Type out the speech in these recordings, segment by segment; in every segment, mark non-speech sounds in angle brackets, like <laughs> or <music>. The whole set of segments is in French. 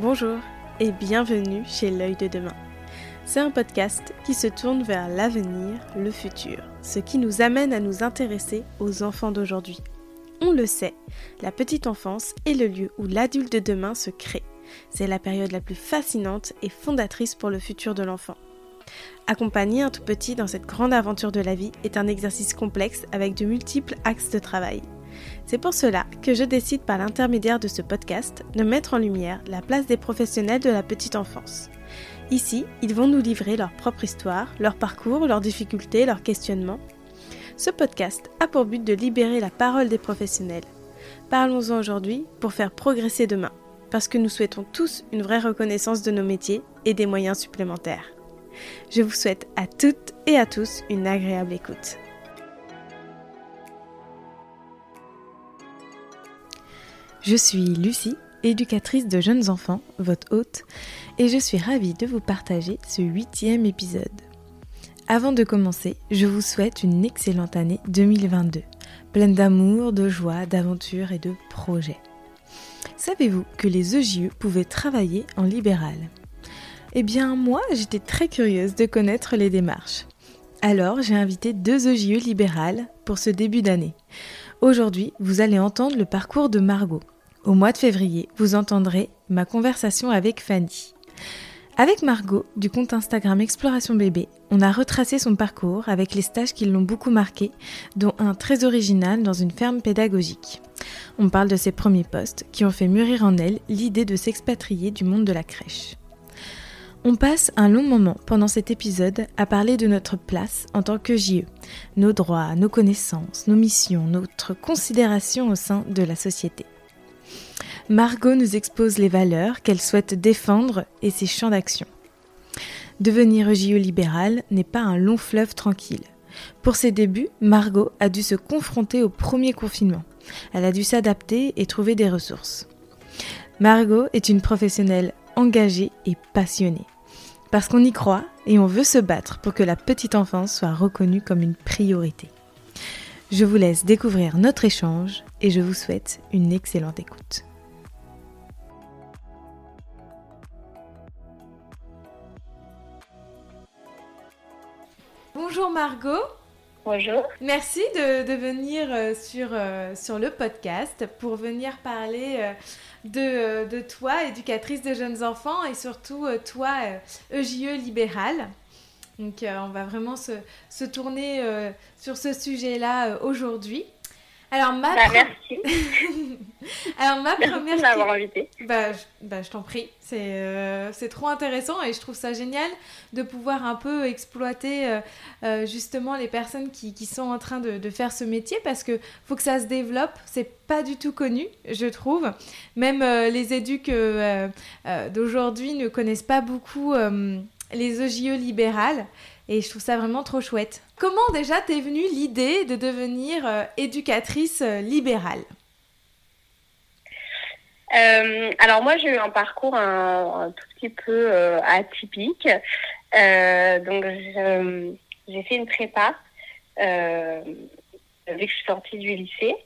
Bonjour et bienvenue chez L'œil de demain. C'est un podcast qui se tourne vers l'avenir, le futur, ce qui nous amène à nous intéresser aux enfants d'aujourd'hui. On le sait, la petite enfance est le lieu où l'adulte de demain se crée. C'est la période la plus fascinante et fondatrice pour le futur de l'enfant. Accompagner un tout petit dans cette grande aventure de la vie est un exercice complexe avec de multiples axes de travail. C'est pour cela que je décide par l'intermédiaire de ce podcast de mettre en lumière la place des professionnels de la petite enfance. Ici, ils vont nous livrer leur propre histoire, leur parcours, leurs difficultés, leurs questionnements. Ce podcast a pour but de libérer la parole des professionnels. Parlons-en aujourd'hui pour faire progresser demain, parce que nous souhaitons tous une vraie reconnaissance de nos métiers et des moyens supplémentaires. Je vous souhaite à toutes et à tous une agréable écoute. Je suis Lucie, éducatrice de jeunes enfants, votre hôte, et je suis ravie de vous partager ce huitième épisode. Avant de commencer, je vous souhaite une excellente année 2022, pleine d'amour, de joie, d'aventure et de projets. Savez-vous que les EJE pouvaient travailler en libéral? Eh bien, moi, j'étais très curieuse de connaître les démarches. Alors, j'ai invité deux EJE libérales pour ce début d'année. Aujourd'hui, vous allez entendre le parcours de Margot, au mois de février, vous entendrez ma conversation avec Fanny. Avec Margot, du compte Instagram Exploration Bébé, on a retracé son parcours avec les stages qui l'ont beaucoup marqué, dont un très original dans une ferme pédagogique. On parle de ses premiers postes qui ont fait mûrir en elle l'idée de s'expatrier du monde de la crèche. On passe un long moment pendant cet épisode à parler de notre place en tant que JE, nos droits, nos connaissances, nos missions, notre considération au sein de la société. Margot nous expose les valeurs qu'elle souhaite défendre et ses champs d'action. Devenir JE libéral n'est pas un long fleuve tranquille. Pour ses débuts, Margot a dû se confronter au premier confinement. Elle a dû s'adapter et trouver des ressources. Margot est une professionnelle engagée et passionnée. Parce qu'on y croit et on veut se battre pour que la petite enfance soit reconnue comme une priorité. Je vous laisse découvrir notre échange et je vous souhaite une excellente écoute. Bonjour Margot. Bonjour. Merci de, venir euh, sur, euh, sur le podcast pour venir parler euh, de, de, toi, éducatrice de jeunes enfants, et surtout toi, EJE e libéral. Donc on va vraiment se, se tourner sur ce sujet-là aujourd'hui. Alors ma, bah, merci. <laughs> Alors, ma merci première m'avoir invité. Bah, je, bah, je t'en prie. C'est euh, c'est trop intéressant et je trouve ça génial de pouvoir un peu exploiter euh, euh, justement les personnes qui, qui, sont en train de, de, faire ce métier parce que faut que ça se développe. C'est pas du tout connu, je trouve. Même les éduques d'aujourd'hui ne connaissent pas beaucoup les OJE libérales. Et je trouve ça vraiment trop chouette. Comment déjà t'es venue l'idée de devenir euh, éducatrice euh, libérale? Euh, alors moi j'ai eu un parcours un, tout petit peu atypique. donc j'ai fait une prépa dès que je suis sortie du lycée.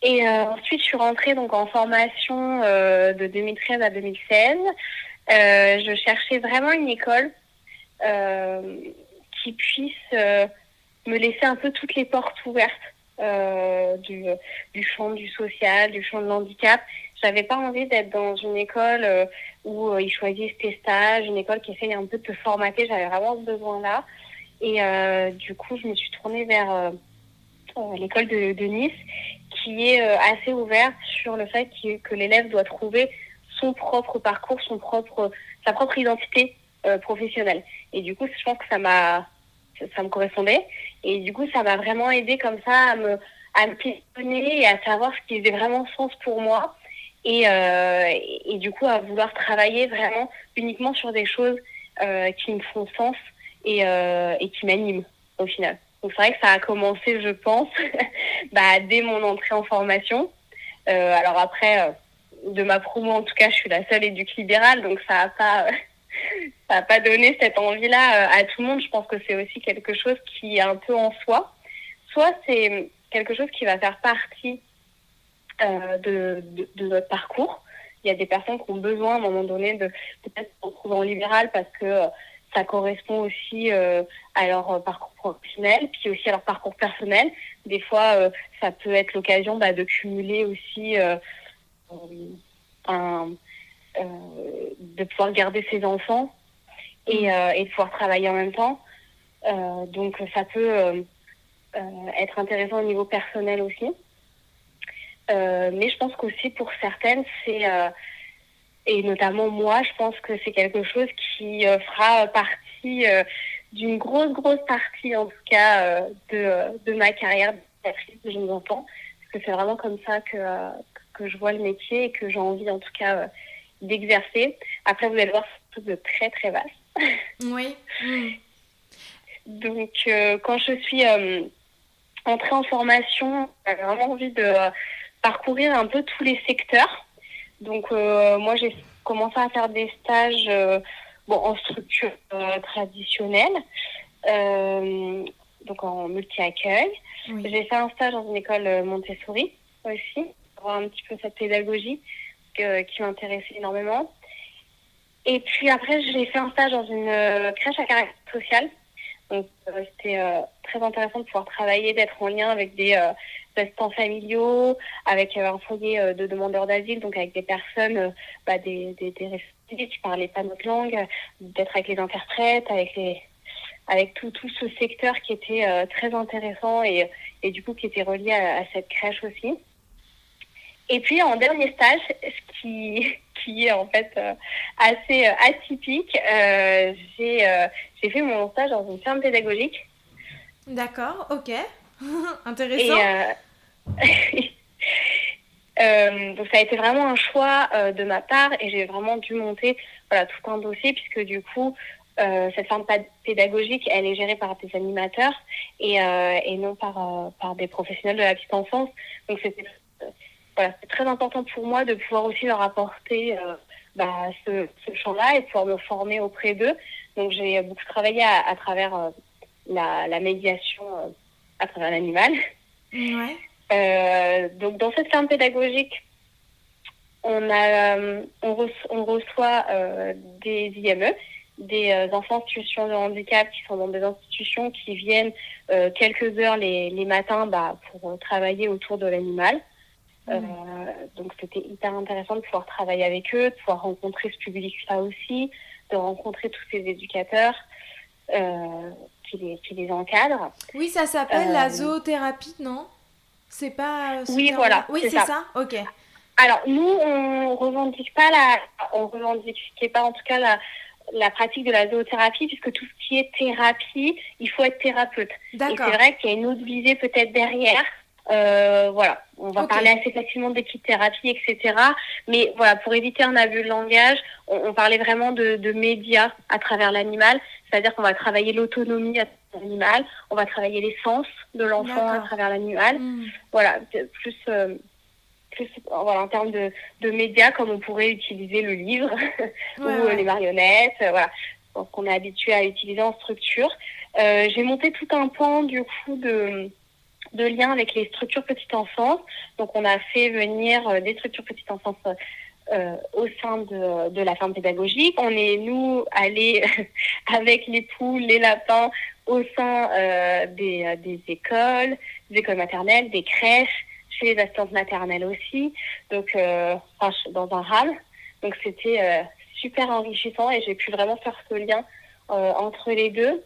Et ensuite je suis rentrée donc en formation de 2013 à 2016. je cherchais vraiment une école euh, qui puisse euh, me laisser un peu toutes les portes ouvertes euh, du, du champ du social, du champ de l'handicap. J'avais pas envie d'être dans une école où ils choisissent tes stages, une école qui essaye un peu de te formater. J'avais vraiment ce besoin-là. Et du coup, je me suis tournée vers l'école de, Nice, qui est assez ouverte sur le fait que, que l'élève doit trouver son propre parcours, son propre, sa propre identité euh, professionnelle. Et du coup, je pense que ça m'a, ça me correspondait. Et du coup, ça m'a vraiment aidé comme ça à me, à me questionner et à savoir ce qui faisait vraiment sens pour moi. Et, euh, et du coup, à vouloir travailler vraiment uniquement sur des choses euh, qui me font sens et, euh, et qui m'animent au final. Donc c'est vrai que ça a commencé, je pense, <laughs> bah, dès mon entrée en formation. Alors après, de ma promo en tout cas, je suis la seule éduque libérale, donc ça n'a pas <laughs> ça n'a pas donné cette envie-là euh, à tout le monde. Je pense que c'est aussi quelque chose qui est un peu en soi. Soit c'est quelque chose qui va faire partie euh, de, notre parcours. y a des personnes qui ont besoin à un moment donné de peut-être se retrouver en libéral parce que ça correspond aussi à leur parcours professionnel, puis aussi à leur parcours personnel. Des fois, ça peut être l'occasion bah, de cumuler aussi un, de pouvoir garder ses enfants et, mm. et de pouvoir travailler en même temps. donc ça peut être intéressant au niveau personnel aussi. Euh, mais je pense qu'aussi pour certaines, c'est euh, et notamment moi, je pense que c'est quelque chose qui euh, fera partie d'une grosse grosse partie en tout cas de, de ma carrière d'actrice de jeunes enfants, parce que c'est vraiment comme ça que que je vois le métier et que j'ai envie en tout cas d'exercer. Après, vous allez voir, c'est de très très vaste. <laughs> Oui. Mm. Donc, quand je suis entrée en formation, j'avais vraiment envie de parcourir un peu tous les secteurs. Donc euh, moi j'ai commencé à faire des stages euh, bon, en structure euh, traditionnelle, donc en multi-accueil. J'ai fait un stage dans une école Montessori aussi, pour voir un petit peu cette pédagogie qui m'intéressait énormément. Et puis après, j'ai fait un stage dans une crèche à caractère social. Donc, c'était très intéressant de pouvoir travailler, d'être en lien avec des, assistants familiaux, avec euh, un foyer euh, de demandeurs d'asile, donc avec des personnes, euh, bah, des, des, des réfugiés qui parlaient pas notre langue, d'être avec les interprètes, avec avec tout, tout ce secteur qui était très intéressant et, et du coup qui était relié à, cette crèche aussi. Et puis en dernier stage, ce qui, <laughs> qui est en fait assez atypique, j'ai j'ai fait mon stage dans une ferme pédagogique. D'accord, ok. <laughs> Intéressant. Et, <laughs> Euh, donc ça a été vraiment un choix euh, de ma part et j'ai vraiment dû monter voilà, tout un dossier puisque du coup euh, cette forme pédagogique elle est gérée par des animateurs et, et non par, par des professionnels de la petite enfance. Donc c'était voilà, très important pour moi de pouvoir aussi leur apporter bah, ce, ce champ-là et pouvoir me former auprès d'eux. Donc j'ai beaucoup travaillé à, à travers la, la médiation à travers l'animal. Ouais. Euh, donc dans cette ferme pédagogique, on, a, euh, on, reçoit euh, des IME, des enfants en situation de handicap qui sont dans des institutions qui viennent quelques heures les, les matins bah, pour travailler autour de l'animal. Mmh. donc c'était hyper intéressant de pouvoir travailler avec eux, de pouvoir rencontrer ce public-là aussi, de rencontrer tous ces éducateurs qui, les, qui les encadrent. Oui, ça s'appelle la zoothérapie, non? C'est pas. Euh, oui, voilà. Oui, c'est ça. Ok. Alors, nous, on revendique pas la. On revendiquait pas, en tout cas, la, la pratique de la zoothérapie, puisque tout ce qui est thérapie, il faut être thérapeute. Et c'est vrai qu'il y a une autre visée peut-être derrière. Euh, voilà, on va parler assez facilement d'équithérapie, etc. Mais voilà, pour éviter un abus de langage, on, parlait vraiment de, de médias à travers l'animal, c'est-à-dire qu'on va travailler l'autonomie à travers l'animal, on va travailler les sens de l'enfant à travers l'animal. Hmm. Voilà, plus, euh, plus voilà, en termes de, de médias, comme on pourrait utiliser le livre <laughs> ou les marionnettes, euh, voilà, qu'on est habitué à utiliser en structure. Euh, J'ai monté tout un pan du coup de de lien avec les structures petite enfance. Donc, on a fait venir euh, des structures petite enfance euh, au sein de, de, la ferme pédagogique. On est, nous, allés <laughs> avec les poules, les lapins, au sein euh, des, des écoles, des écoles maternelles, des crèches, chez les assistantes maternelles aussi, donc dans un RAM. Donc, c'était super enrichissant et j'ai pu vraiment faire ce lien entre les deux.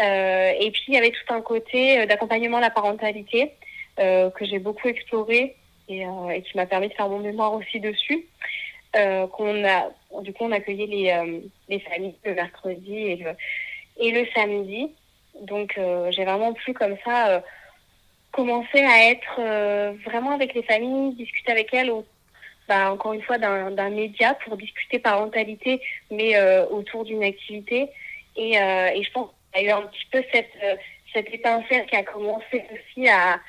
Euh, et puis il y avait tout un côté euh, d'accompagnement à la parentalité euh, que j'ai beaucoup exploré et, qui m'a permis de faire mon mémoire aussi dessus. qu'on a, du coup, on accueillait les, les familles le mercredi et le, samedi. Donc j'ai vraiment pu comme ça commencer à être vraiment avec les familles, discuter avec elles bah, encore une fois d'un média pour discuter parentalité, mais autour d'une activité. Et, je pense y a eu un petit peu cette, euh, cette étincelle qui a commencé aussi à,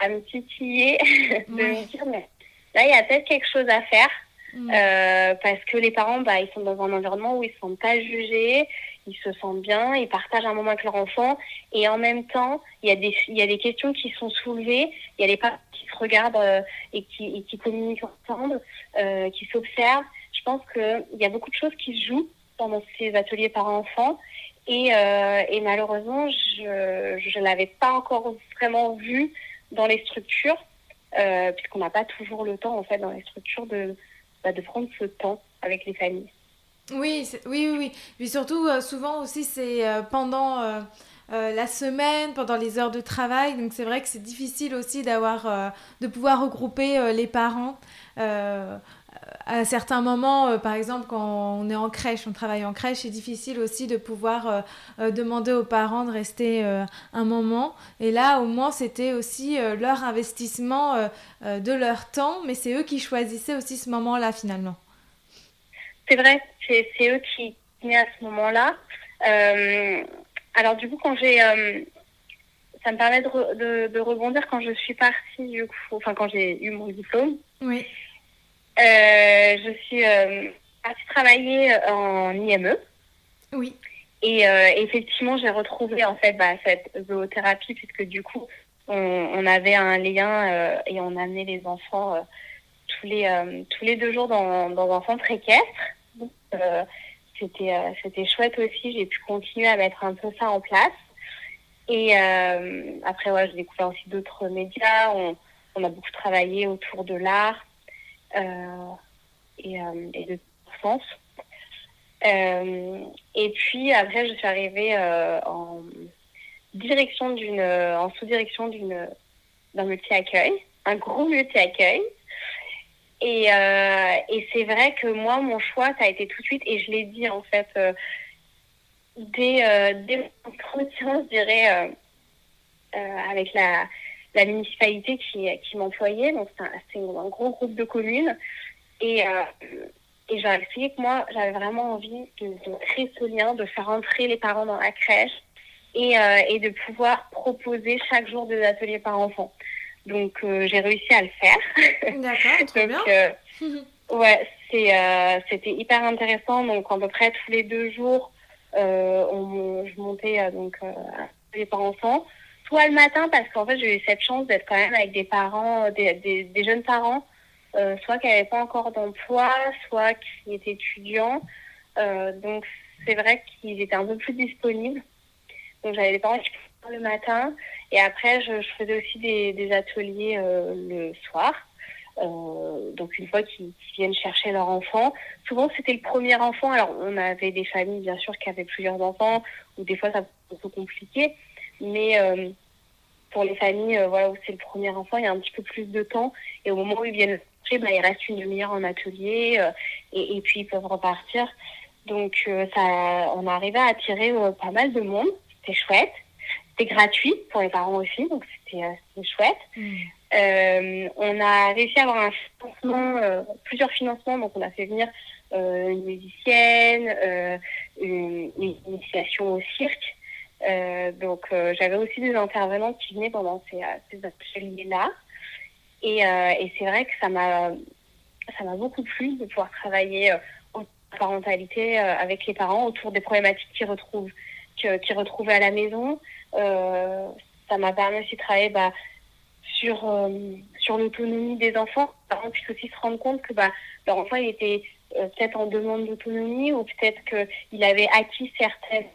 à me titiller, <laughs> de me dire, mais là, il y a peut-être quelque chose à faire. Euh, parce que les parents, bah, ils sont dans un environnement où ils ne sont pas jugés ils se sentent bien, ils partagent un moment avec leur enfant, et en même temps, il y a des, il y a des questions qui sont soulevées, il y a les parents qui se regardent euh, et, qui, et qui communiquent ensemble, euh, qui s'observent. Je pense qu'il y a beaucoup de choses qui se jouent pendant ces ateliers parents-enfants, et, euh, et malheureusement, je ne l'avais pas encore vraiment vu dans les structures, euh, puisqu'on n'a pas toujours le temps, en fait, dans les structures, de, bah, prendre ce temps avec les familles. Oui, oui, oui, oui. Puis surtout, euh, souvent aussi, c'est pendant la semaine, pendant les heures de travail. Donc c'est vrai que c'est difficile aussi de pouvoir regrouper les parents. À certains moments, par exemple, quand on est en crèche, on travaille en crèche, c'est difficile aussi de pouvoir demander aux parents de rester un moment. Et là, au moins, c'était aussi leur investissement de leur temps, mais c'est eux qui choisissaient aussi ce moment-là finalement. C'est vrai, c'est eux qui venaient à ce moment-là. Euh, alors du coup, quand j'ai, euh, ça me permet de, de, rebondir quand je suis partie du coup, enfin quand j'ai eu mon diplôme. Oui. Euh, je suis partie travailler en IME. Oui. Et effectivement, j'ai retrouvé en fait bah, cette zoothérapie puisque du coup, on, on avait un lien et on amenait les enfants tous les tous les deux jours dans, dans un centre équestre. Euh, c'était euh, c'était chouette aussi. J'ai pu continuer à mettre un peu ça en place. Et euh, après, ouais, j'ai découvert aussi d'autres médias. On, on, a beaucoup travaillé autour de l'art et, et, de sens. et puis après, je suis arrivée en direction d'une, en sous-direction d'une d'un multi-accueil, un gros multi-accueil et, euh, et c'est vrai que moi, mon choix, ça a été tout de suite, et je l'ai dit en fait euh, dès, euh, dès mon entretien, je dirais, euh, euh, avec la, la municipalité qui, qui m'employait. Donc c'est un, un, gros groupe de communes. Et, euh, et j'ai expliqué que moi, j'avais vraiment envie de, de, créer ce lien, de faire entrer les parents dans la crèche et, et de pouvoir proposer chaque jour des ateliers par enfant. Donc euh, j'ai réussi à le faire. D'accord, <laughs> très bien. Euh, ouais, c'est euh, c'était hyper intéressant. Donc à peu près tous les deux jours, on, je montais donc les parents-enfants. Soit le matin parce qu'en fait j'ai eu cette chance d'être quand même avec des parents, des, des, des jeunes parents, soit qui n'avaient pas encore d'emploi, soit qui étaient étudiants. donc c'est vrai qu'ils étaient un peu plus disponibles. Donc j'avais des parents qui le matin et après je, je faisais aussi des, des ateliers euh, le soir. Euh, donc une fois qu'ils viennent chercher leur enfant, souvent c'était le premier enfant. Alors on avait des familles bien sûr qui avaient plusieurs enfants ou des fois ça peut être compliqué, mais euh, pour les familles euh, voilà où c'est le premier enfant, il y a un petit peu plus de temps et au moment où ils viennent chercher, bah, il reste une demi-heure en atelier euh, et, et, puis ils peuvent repartir. Donc euh, ça, on arrivait à attirer pas mal de monde, c'était chouette. C'était gratuit pour les parents aussi, donc c'était euh, chouette. Mmh. Euh, on a réussi à avoir un financement, euh, plusieurs financements, donc on a fait venir euh, une musicienne, euh, une, une, initiation au cirque. Donc j'avais aussi des intervenants qui venaient pendant ces, ces ateliers-là. Et, et c'est vrai que ça m'a beaucoup plu de pouvoir travailler en parentalité avec les parents autour des problématiques qu'ils retrouvent qu'ils retrouvaient à la maison. Euh, ça m'a permis aussi de travailler bah, sur, euh, l'autonomie des enfants. Les parents puissent aussi se rendre compte que bah, leur enfant il était euh, peut-être en demande d'autonomie ou peut-être qu'il avait acquis certaines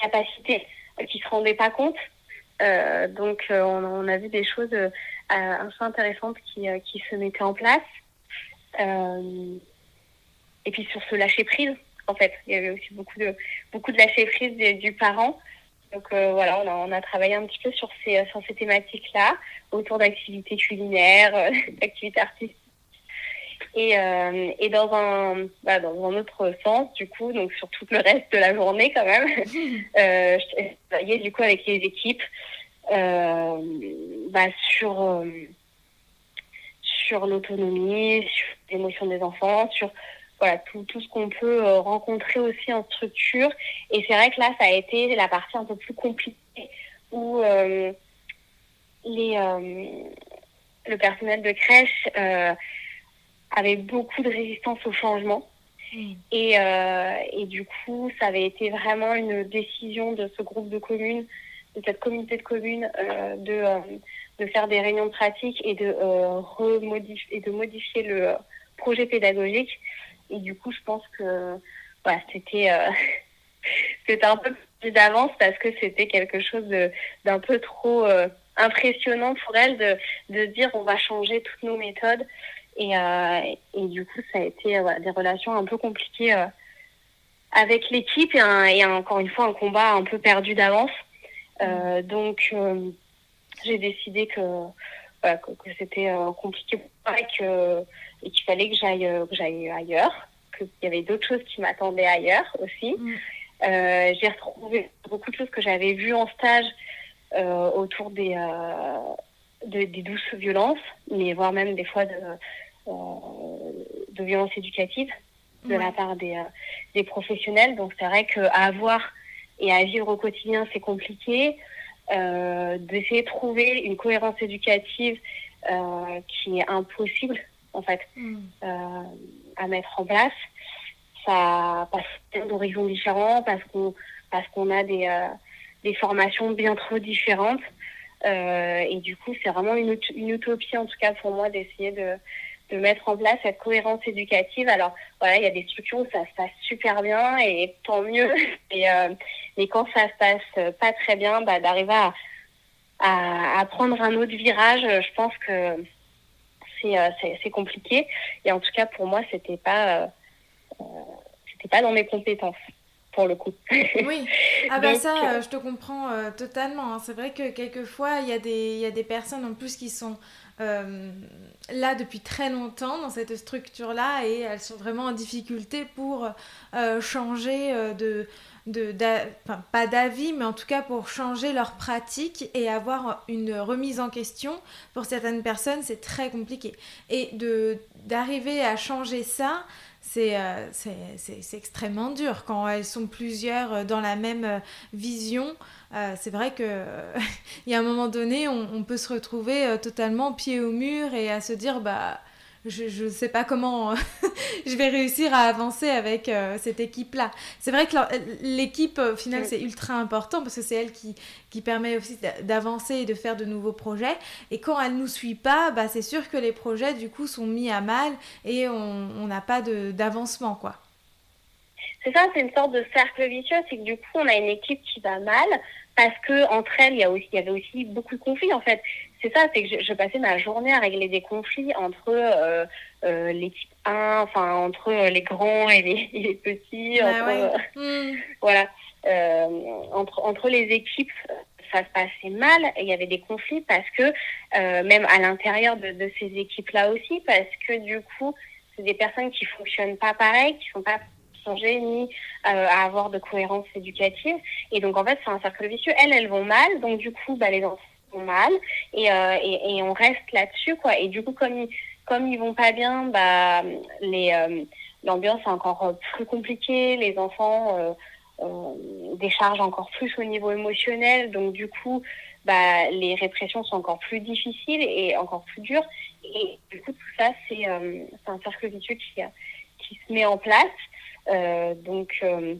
capacités qui ne se rendaient pas compte. Euh, donc on, on, a vu des choses euh, assez intéressantes qui, qui se mettaient en place. et puis sur ce lâcher prise, en fait, il y avait aussi beaucoup de beaucoup de lâcher prise du, parent donc euh, voilà, on a, on a, travaillé un petit peu sur ces, sur ces thématiques-là, autour d'activités culinaires, euh, <laughs> d'activités artistiques. Et, euh, et dans, un, bah, dans un autre sens, du coup, donc sur tout le reste de la journée quand même, <laughs> euh, je travaillais du coup avec les équipes euh, bah, sur, euh, sur l'autonomie, sur l'émotion des enfants, sur voilà, tout, tout ce qu'on peut rencontrer aussi en structure. Et c'est vrai que là, ça a été la partie un peu plus compliquée où les, le personnel de crèche avait beaucoup de résistance au changement. Mm. Et, euh, et du coup, ça avait été vraiment une décision de ce groupe de communes, de cette communauté de communes, euh, de, euh, de faire des réunions pratiques et de, et de modifier le projet pédagogique. Et du coup, je pense que voilà, c'était <laughs> c'était un peu plus d'avance parce que c'était quelque chose d'un peu trop impressionnant pour elle de, de dire on va changer toutes nos méthodes. Et, euh, et du coup, ça a été euh, des relations un peu compliquées euh, avec l'équipe et, et, encore une fois un combat un peu perdu d'avance. Euh, donc, j'ai décidé que, voilà, que, que c'était compliqué pour moi et qu'il fallait que j'aille j'aille ailleurs, qu'il y avait d'autres choses qui m'attendaient ailleurs aussi. Mm. J'ai retrouvé beaucoup de choses que j'avais vues en stage autour des, de, des douces violences, mais voire même des fois de, de violences éducatives de la part des, des professionnels. Donc c'est vrai qu'à avoir et à vivre au quotidien, c'est compliqué. Euh, d'essayer de trouver une cohérence éducative euh, qui est impossible en fait mm. euh, à mettre en place. Ça passe d'horizons différents parce qu'on parce qu'on a des des formations bien trop différentes. Euh, et du coup, c'est vraiment une, une, utopie, en tout cas pour moi, d'essayer de, de mettre en place cette cohérence éducative. Alors, voilà, il y a des structures où ça se passe super bien et tant mieux. <laughs> Et, euh, mais quand ça se passe pas très bien, bah, d'arriver à, à, à, prendre un autre virage, je pense que c'est euh, c'est compliqué. Et en tout cas, pour moi, c'était pas, euh, c'était pas dans mes compétences pour le coup. <laughs> oui, ah bah ça, euh, euh, je te comprends euh, totalement. Hein. C'est vrai que quelquefois, il y, a des, y a des personnes en plus qui sont là depuis très longtemps dans cette structure-là et elles sont vraiment en difficulté pour changer de... de enfin, pas d'avis, mais en tout cas pour changer leur pratique et avoir une remise en question. Pour certaines personnes, c'est très compliqué. Et d'arriver à changer ça, euh, c'est extrêmement dur quand elles sont plusieurs euh, dans la même euh, c'est vrai qu'il <laughs> y a un moment donné, on, on, peut se retrouver totalement pied au mur et à se dire bah je ne sais pas comment <laughs> je vais réussir à avancer avec euh, cette équipe-là. C'est vrai que l'équipe, au final, c'est ultra important parce que c'est elle qui, qui permet aussi d'avancer et de faire de nouveaux projets. Et quand elle ne nous suit pas, bah, c'est sûr que les projets, du coup, sont mis à mal et on n'a pas d'avancement, quoi. C'est ça, c'est une sorte de cercle vicieux, c'est que du coup, on a une équipe qui va mal, parce que entre elles, il y, a aussi, il y avait aussi beaucoup de conflits en fait. C'est ça, c'est que je, je, passais ma journée à régler des conflits entre euh, euh, l'équipe 1, enfin entre les grands et les, les petits, ah entre, ouais. euh, voilà, euh, entre entre les équipes, ça se passait mal. Et il y avait des conflits parce que euh, même à l'intérieur de, de ces équipes-là aussi, parce que du coup, c'est des personnes qui fonctionnent pas pareil, qui sont pas changer ni euh, à avoir de cohérence éducative. Et donc, en fait, c'est un cercle vicieux. Elles, elles vont mal. Donc, du coup, bah, les enfants vont mal. Et, euh, et, on reste là-dessus, quoi. Et du coup, comme ils, comme ils vont pas bien, bah, les, euh, l'ambiance est encore plus compliquée. Les enfants déchargent encore plus au niveau émotionnel. Donc, du coup, bah, les répressions sont encore plus difficiles et encore plus dures. Et du coup, tout ça, c'est euh, un cercle vicieux qui, qui se met en place. Euh, donc, euh,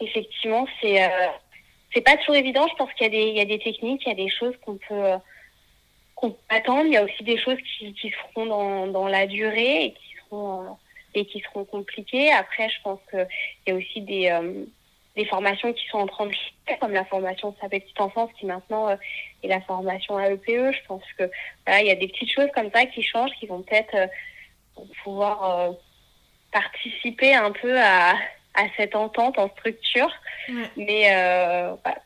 effectivement, c'est euh, c'est pas toujours évident. Je pense qu'il y a des il y a des techniques, il y a des choses qu'on peut qu'on peut attendre. Il y a aussi des choses qui, qui seront dans, dans la durée et qui seront et qui seront compliquées. Après, je pense qu'il y a aussi des des formations qui sont en train de changer, comme la formation sa petite enfance qui maintenant euh, est la formation AEPE. Je pense que voilà, il y a des petites choses comme ça qui changent, qui vont peut-être euh, pouvoir euh, participer un peu à, à cette entente en structure. Ouais. Mais euh, voilà.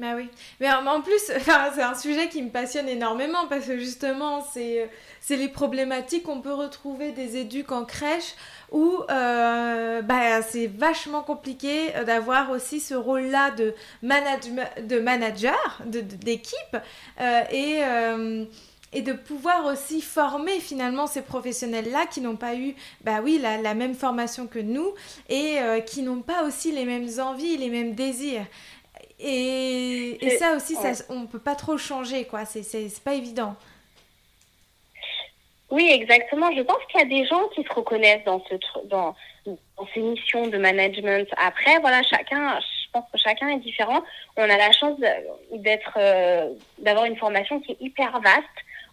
Bah oui, mais en plus, <laughs> enfin, c'est un sujet qui me passionne énormément parce que justement, c'est les problématiques qu'on peut retrouver des éduques en crèche où euh, bah, c'est vachement compliqué d'avoir aussi ce rôle-là de, manage de manager, d'équipe, euh, et, euh, et de pouvoir aussi former finalement ces professionnels-là qui n'ont pas eu, bah oui, la, la, même formation que nous et euh, qui n'ont pas aussi les mêmes envies, les mêmes désirs. Et, et ça aussi, ça, on peut pas trop changer, quoi. C'est pas évident. Oui, exactement. Je pense qu'il y a des gens qui se reconnaissent dans ce dans, dans ces missions de management. Après, voilà, chacun, je pense que chacun est différent. On a la chance d'être, euh, d'avoir une formation qui est hyper vaste,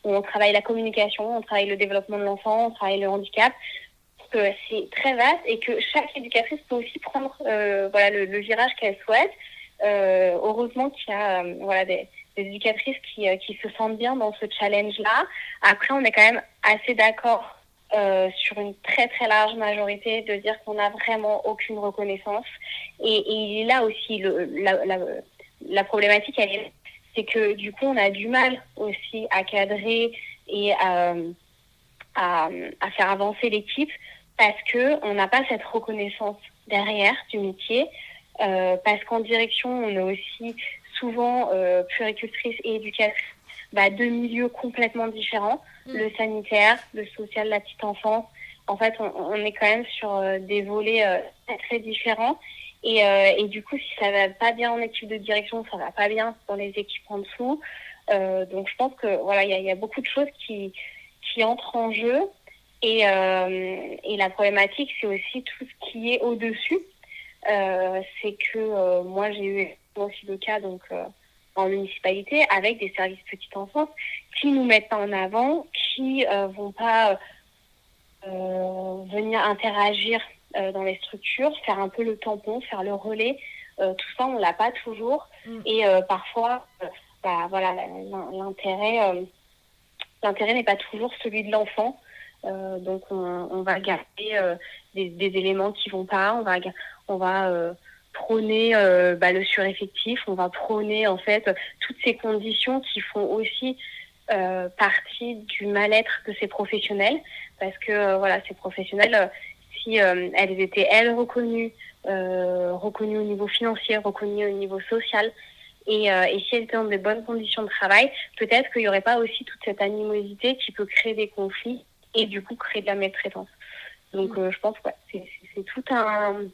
où on travaille la communication, on travaille le développement de l'enfant, on travaille le handicap. C'est très vaste et que chaque éducatrice peut aussi prendre, euh, voilà, le, virage qu'elle souhaite. Euh, heureusement qu'il y a, euh, voilà, des éducatrices qui, qui se sentent bien dans ce challenge-là. Après, on est quand même assez d'accord sur une très très large majorité de dire qu'on n'a vraiment aucune reconnaissance. Et, là aussi, la, la, problématique, elle est, c'est que du coup, on a du mal aussi à cadrer et à, à, à faire avancer l'équipe parce que on n'a pas cette reconnaissance derrière du métier. Euh, parce qu'en direction, on est aussi souvent euh, et éducatrices bah, de milieux complètement différents, mm. le sanitaire, le social, la petite enfance. En fait, on, on est quand même sur euh, des volets euh, très différents. Et, euh, et, du coup, si ça va pas bien en équipe de direction, ça va pas bien dans les équipes en dessous. Euh, donc, je pense que voilà, il y a, y a, beaucoup de choses qui qui entrent en jeu. Et, et la problématique, c'est aussi tout ce qui est au-dessus. c'est que moi, j'ai eu aussi le cas donc euh, en municipalité avec des services petite enfance qui nous mettent pas en avant, qui euh, vont pas euh, venir interagir dans les structures, faire un peu le tampon, faire le relais. tout ça, on l'a pas toujours. Mm. Et parfois, bah, voilà, l'intérêt, l'intérêt n'est pas toujours celui de l'enfant. donc, on, on, va garder des, des, éléments qui vont pas. On va, on va prôner euh, bah, le sureffectif, on va prôner en fait toutes ces conditions qui font aussi euh, partie du mal-être de ces professionnels, parce que euh, voilà, ces professionnels, euh, si euh, elles étaient elles reconnues, reconnues au niveau financier, reconnues au niveau social, et, et si elles étaient dans de bonnes conditions de travail, peut-être qu'il n'y aurait pas aussi toute cette animosité qui peut créer des conflits et du coup créer de la maltraitance. Donc je pense que ouais, c'est tout un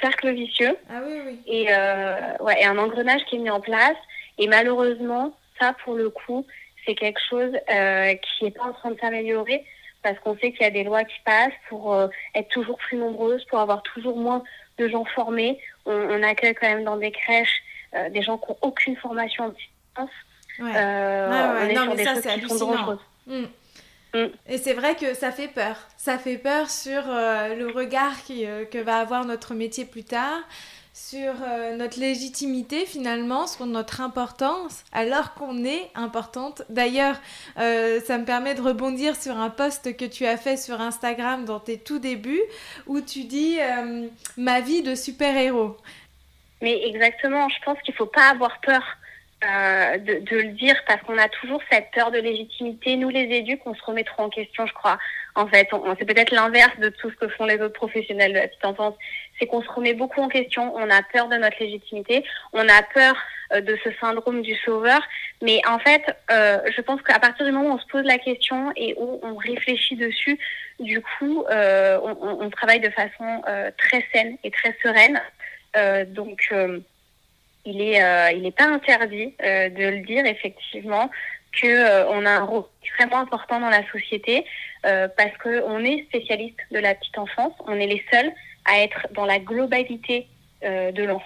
cercle vicieux. Ah oui, oui. Et, euh, ouais, et un engrenage qui est mis en place. Et malheureusement, ça, pour le coup, c'est quelque chose euh, qui n'est pas en train de s'améliorer parce qu'on sait qu'il y a des lois qui passent pour euh, être toujours plus nombreuses, pour avoir toujours moins de gens formés. On, on accueille quand même dans des crèches euh, des gens qui n'ont aucune formation en sciences. Ouais. Euh, ouais, on est non, sur mais des ça. Mmh. Mm. Et c'est vrai que ça fait peur. Ça fait peur sur le regard qui, que va avoir notre métier plus tard, sur euh, notre légitimité finalement, sur notre importance, alors qu'on est importante. D'ailleurs, euh, ça me permet de rebondir sur un post que tu as fait sur Instagram dans tes tout débuts, où tu dis euh, ma vie de super-héros. Mais exactement, je pense qu'il ne faut pas avoir peur euh, de, de, le dire parce qu'on a toujours cette peur de légitimité. Nous, les éduques, on se remet trop en question, je crois. En fait, on, c'est peut-être l'inverse de tout ce que font les autres professionnels de la petite enfance. C'est qu'on se remet beaucoup en question. On a peur de notre légitimité. On a peur euh, de ce syndrome du sauveur. Mais en fait, euh, je pense qu'à partir du moment où on se pose la question et où on réfléchit dessus, du coup, euh, on, on, travaille de façon euh, très saine et très sereine. donc, il est, euh, il n'est pas interdit euh, de le dire effectivement que euh, on a un rôle extrêmement important dans la société euh, parce que on est spécialiste de la petite enfance, on est les seuls à être dans la globalité euh, de l'enfant,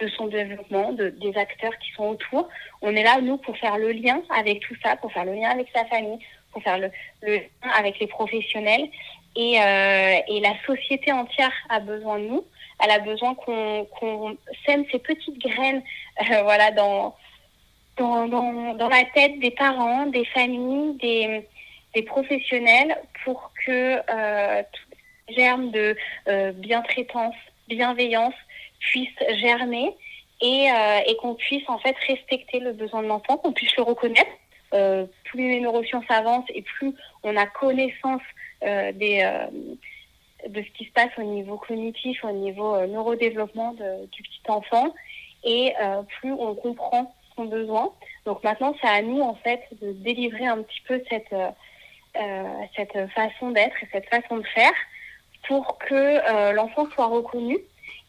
de son développement, de, des acteurs qui sont autour. On est là nous pour faire le lien avec tout ça, pour faire le lien avec sa famille, pour faire le, le lien avec les professionnels. Et, euh, et la société entière a besoin de nous elle a besoin qu'on qu sème ces petites graines euh, <laughs> voilà, dans, dans, dans, la tête des parents, des familles, des, des professionnels pour que euh, tout germe de euh, bientraitance, bienveillance puisse germer et, euh, et qu'on puisse en fait respecter le besoin de l'enfant, qu'on puisse le reconnaître. Euh, plus les neurosciences avancent et plus on a connaissance des de ce qui se passe au niveau cognitif, au niveau euh, neurodéveloppement de, du petit enfant, et euh, plus on comprend son besoin. Donc maintenant, c'est à nous en fait de délivrer un petit peu cette euh, cette façon d'être et cette façon de faire pour que l'enfant soit reconnu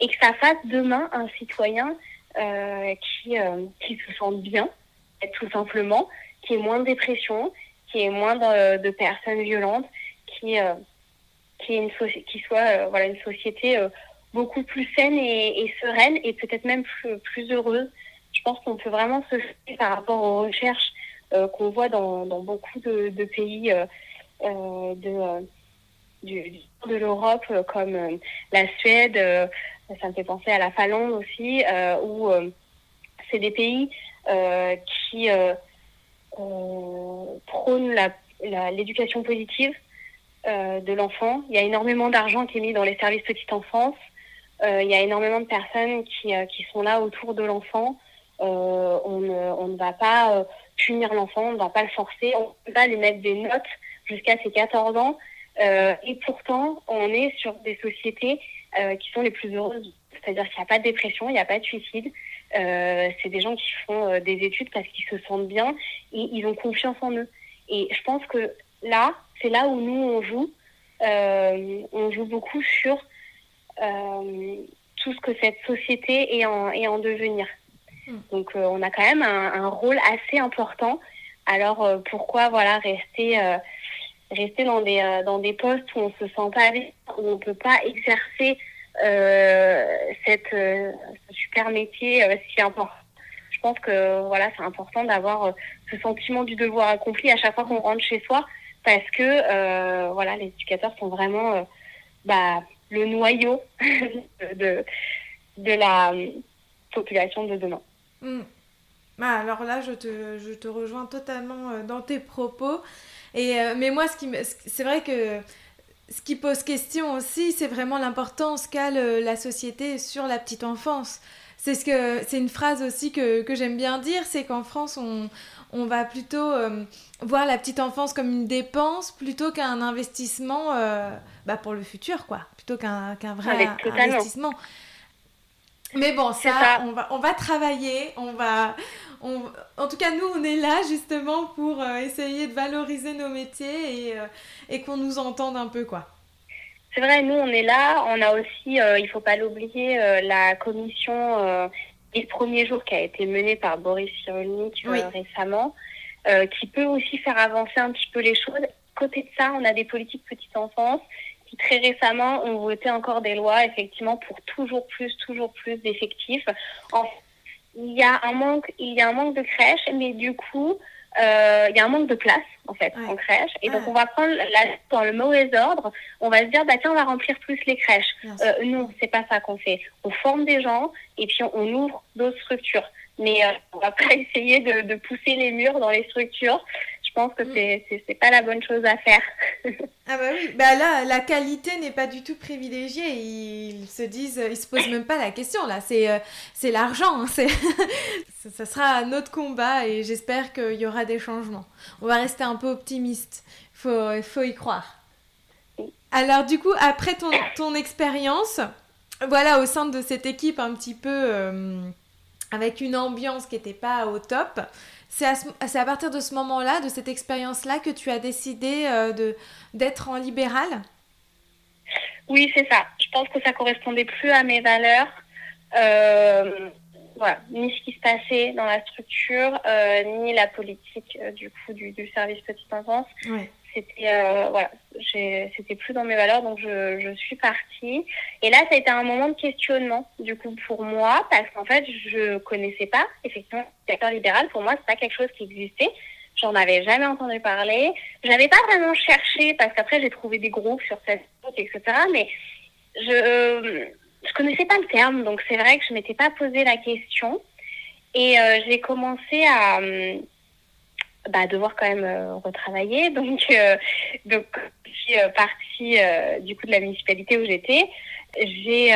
et que ça fasse demain un citoyen qui qui se sente bien, tout simplement, qui ait moins de dépression, qu'il y ait moins de, personnes violentes, qui qui, soit voilà une société beaucoup plus saine et, sereine et peut-être même plus, heureuse. Je pense qu'on peut vraiment se faire par rapport aux recherches qu'on voit dans, dans, beaucoup de, pays de de l'Europe euh, comme euh, la Suède, euh, ça me fait penser à la Finlande aussi, où c'est des pays qui prônent l'éducation positive de l'enfant. Il y a énormément d'argent qui est mis dans les services petite enfance. il y a énormément de personnes qui, qui sont là autour de l'enfant. on, ne, on ne va pas punir l'enfant, on ne va pas le forcer, on ne va pas lui mettre des notes jusqu'à ses 14 ans. Euh, et pourtant, on est sur des sociétés euh, qui sont les plus heureuses. C'est-à-dire qu'il n'y a pas de dépression, il n'y a pas de suicide. Euh, c'est des gens qui font euh, des études parce qu'ils se sentent bien et ils ont confiance en eux. Et je pense que là, c'est là où nous, on joue. Euh, on joue beaucoup sur tout ce que cette société est en, est en devenir. Hmm. Donc, on a quand même un, un, rôle assez important. Alors, pourquoi voilà rester rester dans des, euh, dans des postes où on se sent pas où on peut pas exercer euh, cette, euh, ce super métier si important? Je pense que voilà, c'est important d'avoir ce sentiment du devoir accompli à chaque fois qu'on rentre chez soi, parce que voilà, les éducateurs sont vraiment bah, le noyau <laughs> de, de la population de demain. Hmm. Bah, alors là, je te, je te rejoins totalement dans tes propos. Et, euh, mais moi, c'est vrai que ce qui pose question aussi, c'est vraiment l'importance qu'a la société sur la petite enfance. C'est ce une phrase aussi que, que j'aime bien dire, c'est qu'en France on, on, va plutôt euh, voir la petite enfance comme une dépense plutôt qu'un investissement euh, bah pour le futur quoi, plutôt qu'un vrai investissement. Mais bon, ça, On, va, on va travailler, on va, en tout cas, nous, on est là justement pour euh, essayer de valoriser nos métiers et, et qu'on nous entende un peu, quoi. C'est vrai, nous, on est là. On a aussi, il faut pas l'oublier, la commission des premiers jours qui a été menée par Boris Cyrulnik récemment, qui peut aussi faire avancer un petit peu les choses. Côté de ça, on a des politiques petite enfance qui très récemment ont voté encore des lois, effectivement, pour toujours plus, toujours plus d'effectifs. En il y a un manque, il y a un manque de crèches, mais du coup, euh, il y a un manque de place en fait en crèche. Et donc on va prendre la dans le mauvais ordre. On va se dire bah tiens on va remplir plus les crèches. Euh, non c'est pas ça qu'on fait. On forme des gens et puis on, ouvre d'autres structures. Mais euh, on va pas <laughs> essayer de, de, pousser les murs dans les structures pense que c'est c'est pas la bonne chose à faire. <laughs> ah bah oui, bah là la qualité n'est pas du tout privilégiée. Ils se disent, ils se posent même pas la question là. C'est euh, c'est l'argent. Hein, c'est <laughs> ça sera notre combat et j'espère qu'il y aura des changements. On va rester un peu optimiste. Faut faut y croire. Alors du coup après ton ton expérience, voilà au sein de cette équipe un petit peu euh, avec une ambiance qui n'était pas au top. C'est à, à, partir de ce moment-là, de cette expérience-là, que tu as décidé euh, de d'être en libéral? Oui, c'est ça. Je pense que ça correspondait plus à mes valeurs. Euh, voilà, ni ce qui se passait dans la structure, euh, ni la politique du coup du, du, service petite enfance. Ouais c'était voilà, c'était plus dans mes valeurs, donc je, je, suis partie. Et là, ça a été un moment de questionnement du coup pour moi, parce qu'en fait, je connaissais pas effectivement le secteur libéral. Pour moi, c'est pas quelque chose qui existait. J'en avais jamais entendu parler. J'avais pas vraiment cherché parce qu'après j'ai trouvé des groupes sur Facebook, etc. Mais je euh, je connaissais pas le terme, donc c'est vrai que je m'étais pas posé la question. Et euh, j'ai commencé à bah, devoir quand même euh, retravailler. <laughs> Donc, euh, donc je suis euh, partie du coup de la municipalité où j'étais. J'ai,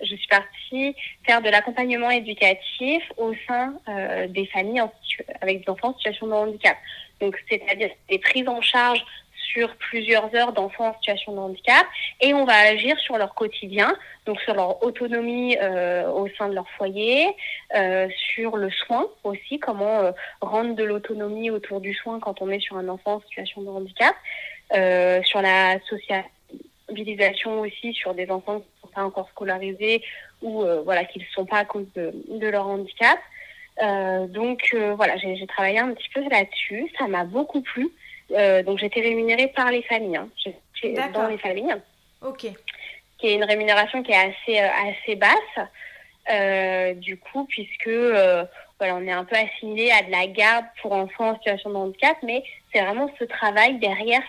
je suis partie faire de l'accompagnement éducatif au sein des familles avec des enfants en situation de handicap. Donc, c'est-à-dire des prises en charge sur plusieurs heures d'enfants en situation de handicap et on va agir sur leur quotidien, donc sur leur autonomie euh, au sein de leur foyer, euh, sur le soin aussi, comment euh, rendre de l'autonomie autour du soin quand on est sur un enfant en situation de handicap, sur la socialisation aussi sur des enfants qui ne sont pas encore scolarisés ou voilà qui ne sont pas à cause de leur handicap. donc voilà, j'ai travaillé un petit peu là-dessus. Ça m'a beaucoup plu. Donc j'étais rémunérée par les familles. Hein. dans les familles. Ok. Qui est une rémunération qui est assez assez basse. du coup, puisque voilà, on est un peu assimilé à de la garde pour enfants en situation de handicap, mais c'est vraiment ce travail derrière,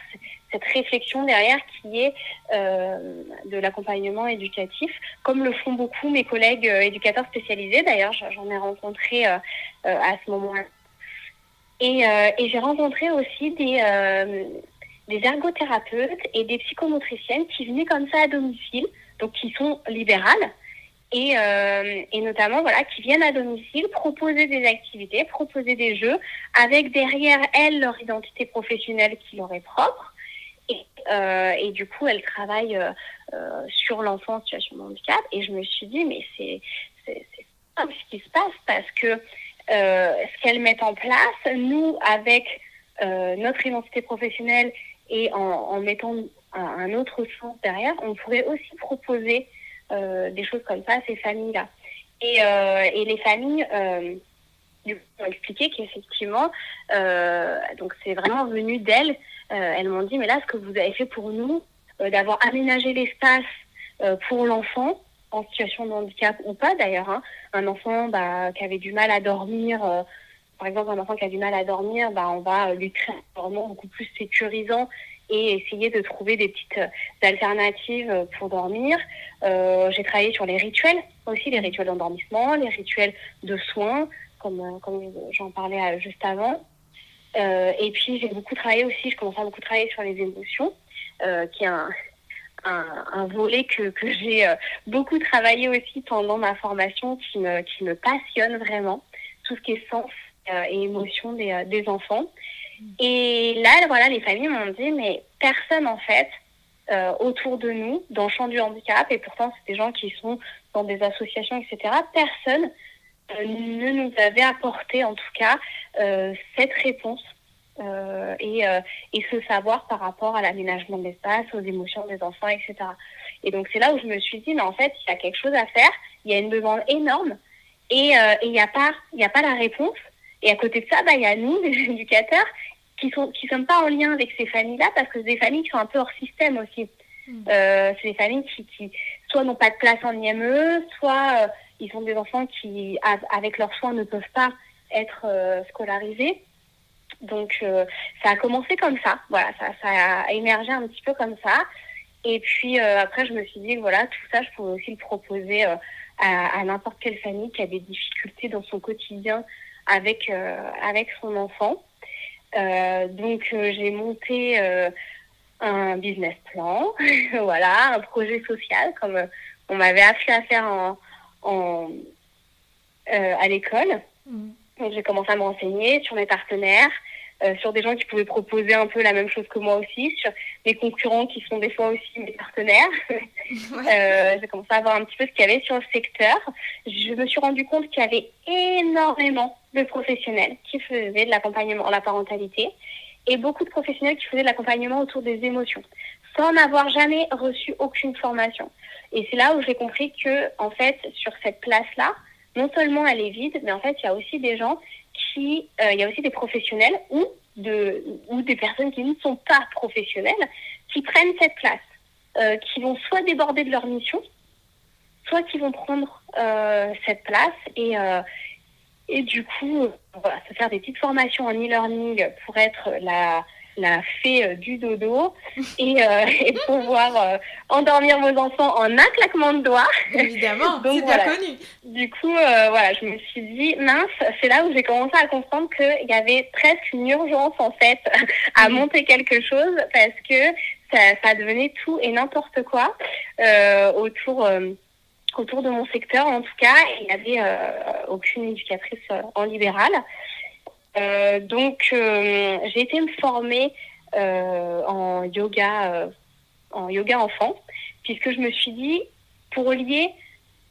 cette réflexion derrière qui est euh, de l'accompagnement éducatif, comme le font beaucoup mes collègues euh, éducateurs spécialisés. D'ailleurs, j'en ai rencontré euh, à ce moment-là. Et, et j'ai rencontré aussi des, des ergothérapeutes et des psychomotriciennes qui venaient comme ça à domicile, donc qui sont libérales et, euh, et, notamment voilà qui viennent à domicile proposer des activités, proposer des jeux avec derrière elles leur identité professionnelle qui leur est propre et, euh, et du coup elles travaillent euh, euh sur l'enfant en situation de handicap. Et je me suis dit mais c'est c'est ce qui se passe parce que euh, ce qu'elles mettent en place nous avec euh, notre identité professionnelle et en, en mettant un, autre sens derrière on pourrait aussi proposer euh, des choses comme ça ces familles-là. Et, euh, et, les familles euh, ont expliqué qu'effectivement, donc c'est vraiment venu d'elles. elles m'ont dit, mais là, ce que vous avez fait pour nous, d'avoir aménagé l'espace pour l'enfant, en situation de handicap ou pas d'ailleurs, hein, un enfant bah, qui avait du mal à dormir, par exemple un enfant qui a du mal à dormir, bah, on va lui créer un environnement beaucoup plus sécurisant et essayer de trouver des petites euh, alternatives euh, pour dormir. Euh, j'ai travaillé sur les rituels aussi, les rituels d'endormissement, les rituels de soins, comme, j'en parlais juste avant. Euh, et puis j'ai beaucoup travaillé aussi, je commence à beaucoup travailler sur les émotions, euh, qui est un, un, un volet que, que j'ai beaucoup travaillé aussi pendant ma formation, qui me, qui me passionne vraiment, tout ce qui est sens et émotion des, des enfants. Et là, voilà, les familles m'ont dit, mais personne en fait euh, autour de nous, dans le champ du handicap, et pourtant c'est des gens qui sont dans des associations, etc., personne euh, ne nous avait apporté en tout cas euh, cette réponse euh, et, euh, et ce savoir par rapport à l'aménagement de l'espace, aux émotions des enfants, etc. Et donc c'est là où je me suis dit, mais en fait, il y a quelque chose à faire, il y a une demande énorme, et euh, il n'y a, pas, a pas la réponse. Et à côté de ça, bah, il y a nous, <laughs> les éducateurs, qui sont qui sont pas en lien avec ces familles-là parce que c'est des familles qui sont un peu hors système aussi. Mmh. Euh, c'est des familles qui, qui soit n'ont pas de place en IME, soit euh, ils ont des enfants qui, avec leurs soins, ne peuvent pas être euh, scolarisés. Donc euh, ça a commencé comme ça, voilà, ça, a émergé un petit peu comme ça. Et puis euh, après, je me suis dit voilà, tout ça, je pouvais aussi le proposer euh, à, n'importe quelle famille qui a des difficultés dans son quotidien avec avec son enfant. Donc j'ai monté un business plan, <laughs> voilà, un projet social comme on m'avait appris à faire à l'école. Mmh. Donc j'ai commencé à me renseigner sur mes partenaires, euh, sur des gens qui pouvaient proposer un peu la même chose que moi aussi, sur des concurrents qui sont des fois aussi mes partenaires. <laughs> euh, j'ai commencé à voir un petit peu ce qu'il y avait sur le secteur. Je me suis rendu compte qu'il y avait énormément de professionnels qui faisaient de l'accompagnement en la parentalité et beaucoup de professionnels qui faisaient de l'accompagnement autour des émotions, sans n'avoir jamais reçu aucune formation. Et c'est là où j'ai compris que, en fait, sur cette place-là, non seulement elle est vide, mais en fait, il y a aussi des gens qui, euh, il y a aussi des professionnels ou, de, ou des personnes qui ne sont pas professionnelles qui prennent cette place, euh, qui vont soit déborder de leur mission, soit qui vont prendre euh, cette place et, et du coup, voilà, se faire des petites formations en e-learning pour être la, la fée euh, du dodo et, euh, <laughs> et pouvoir euh, endormir vos enfants en un claquement de doigts. Évidemment, <laughs> c'est voilà. bien connu. Du coup, euh, voilà, je me suis dit, mince, c'est là où j'ai commencé à comprendre qu'il y avait presque une urgence en fait <laughs> à mmh. monter quelque chose parce que ça, ça devenait tout et n'importe quoi euh, autour autour de mon secteur en tout cas. Il n'y avait aucune éducatrice en libéral. Euh, donc, euh, j'ai été me former euh, en yoga, en yoga enfant, puisque je me suis dit, pour lier,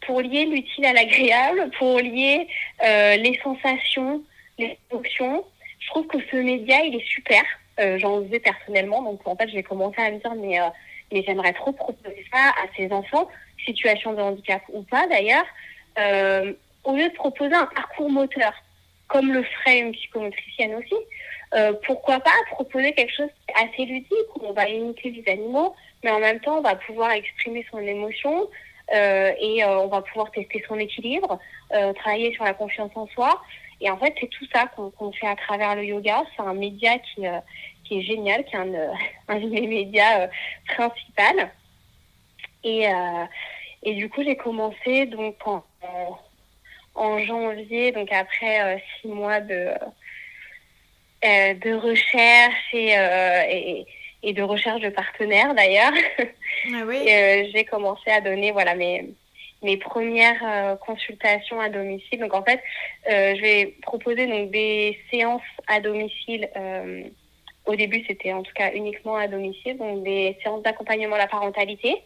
pour lier l'utile à l'agréable, pour lier les sensations, les émotions, je trouve que ce média, il est super. J'en faisais personnellement, donc en fait, j'ai commencé à me dire, mais j'aimerais trop proposer ça à ces enfants, situation de handicap ou pas d'ailleurs, au lieu de proposer un parcours moteur, comme le ferait une psychomotricienne aussi, euh, pourquoi pas proposer quelque chose assez ludique où on va imiter les animaux, mais en même temps on va pouvoir exprimer son émotion euh, et euh, on va pouvoir tester son équilibre, travailler sur la confiance en soi. Et en fait, c'est tout ça qu'on fait à travers le yoga. C'est un média qui, qui est génial, qui est un, <laughs> un de mes médias principal. Et, et du coup, j'ai commencé donc en, en, janvier, donc après six mois de euh, de recherche euh, et, et, de recherche de partenaires d'ailleurs. Ah euh, j'ai commencé à donner voilà mes mes premières consultations à domicile. Donc en fait, je vais proposer donc des séances à domicile. au début, c'était en tout cas uniquement à domicile, donc des séances d'accompagnement à la parentalité,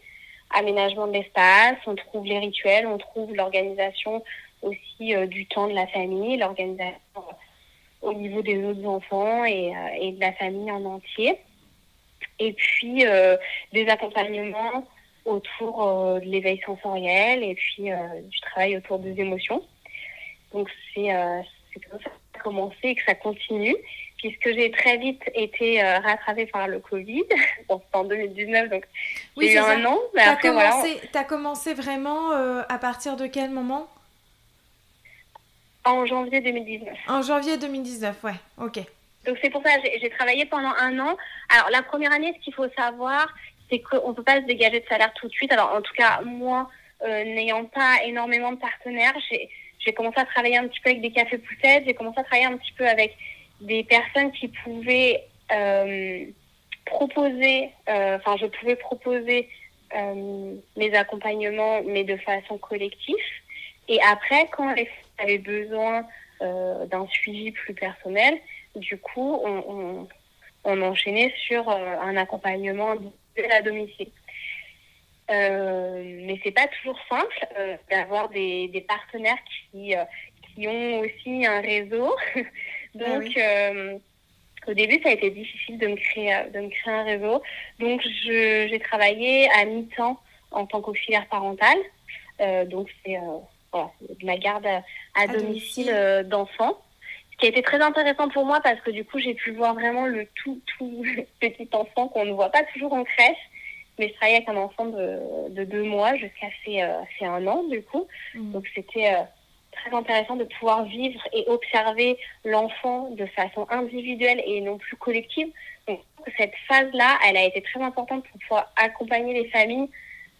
aménagement de l'espace. On trouve les rituels, on trouve l'organisation aussi du temps de la famille, l'organisation au niveau des autres enfants et, euh, et de la famille en entier. Et puis euh, des accompagnements autour euh, de l'éveil sensoriel et puis du travail autour des émotions. Donc c'est comme ça que ça a commencé et que ça continue puisque j'ai très vite été rattrapée par le Covid. <laughs> Bon, en 2019, donc oui, j'ai eu un an. Mais après, commencé, voilà. Tu as commencé vraiment à partir de quel moment? En janvier 2019. En janvier 2019, ouais, ok. Donc c'est pour ça que j'ai travaillé pendant un an. Alors la première année, ce qu'il faut savoir, c'est qu'on ne peut pas se dégager de salaire tout de suite. Alors en tout cas, moi, euh, n'ayant pas énormément de partenaires, j'ai commencé à travailler un petit peu avec des cafés poussettes, j'ai commencé à travailler un petit peu avec des personnes qui pouvaient euh, proposer, euh, enfin je pouvais proposer mes accompagnements, mais de façon collective. Et après, quand les avait besoin euh, d'un suivi plus personnel, du coup, on, on, enchaînait sur euh, un accompagnement à domicile. Euh, mais c'est pas toujours simple euh, d'avoir des, des, partenaires qui, qui ont aussi un réseau. <laughs> Donc, ah au début, ça a été difficile de me créer, de me créer un réseau. Donc, j'ai travaillé à mi-temps en tant qu'auxiliaire parental. donc, c'est de la garde à, domicile, euh, d'enfants. Ce qui a été très intéressant pour moi parce que du coup, j'ai pu voir vraiment le tout, tout <laughs> petit enfant qu'on ne voit pas toujours en crèche. Mais je travaillais avec un enfant de, de deux mois jusqu'à fait, euh, fait un an, du coup. Mmh. Donc, c'était euh, très intéressant de pouvoir vivre et observer l'enfant de façon individuelle et non plus collective. Donc, cette phase-là, elle a été très importante pour pouvoir accompagner les familles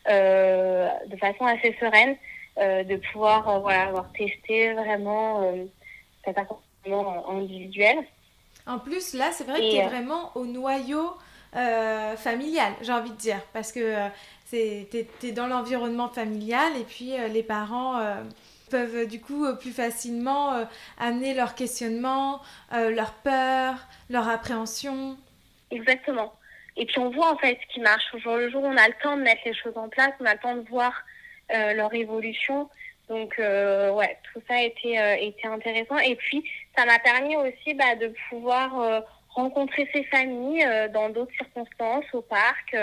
de façon assez sereine euh, de pouvoir euh, voilà, avoir testé vraiment euh, cet accompagnement individuel. En plus, là, c'est vrai que tu es vraiment au noyau familial, j'ai envie de dire, parce que tu es, dans l'environnement familial et puis les parents peuvent du coup plus facilement amener leurs questionnements, leurs peurs, leur appréhension. Exactement. Et puis on voit en fait ce qui marche au jour le jour, on a le temps de mettre les choses en place, on a le temps de voir euh, leur évolution. Donc euh, ouais, tout ça a été, euh, été intéressant. Et puis ça m'a permis aussi bah, de pouvoir rencontrer ces familles dans d'autres circonstances, au parc,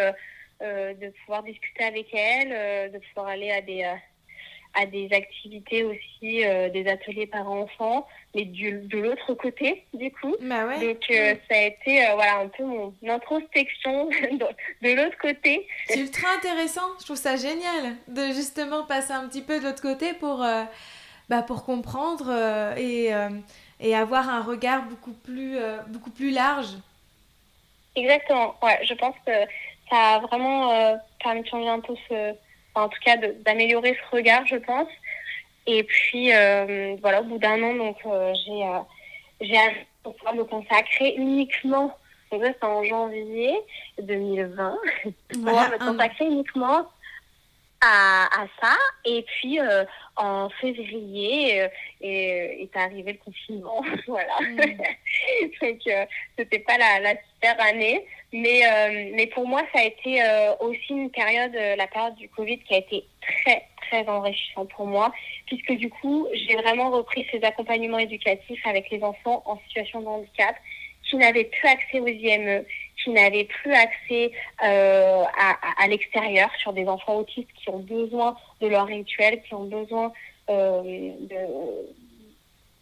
de pouvoir discuter avec elles, de pouvoir aller à des à des activités aussi, des ateliers par enfants, mais du, de l'autre côté, du coup. Bah ouais. Donc, euh, ça a été euh, voilà, un peu mon introspection <laughs> de, l'autre côté. C'est ultra intéressant, je trouve ça génial de justement passer un petit peu de l'autre côté pour, euh, bah, pour comprendre et, et avoir un regard beaucoup plus, beaucoup plus large. Exactement, ouais, je pense que ça a vraiment permis de changer un peu ce. En tout cas, d'améliorer ce regard, je pense. Et puis, euh, voilà, au bout d'un an, donc, euh, j'ai, euh, j'ai pour pouvoir me consacrer uniquement, donc ça, c'est en janvier 2020, <laughs> pour me consacrer uniquement à, à, ça. Et puis, en février, est arrivé le confinement. <laughs> voilà. Mm. <laughs> donc, c'était pas la, la, super année. Mais, mais pour moi, ça a été aussi une période, la période du Covid, qui a été très, très enrichissant pour moi, puisque du coup, j'ai vraiment repris ces accompagnements éducatifs avec les enfants en situation de handicap qui n'avaient plus accès aux IME, qui n'avaient plus accès euh, à, l'extérieur sur des enfants autistes qui ont besoin de leur rituel, qui ont besoin de,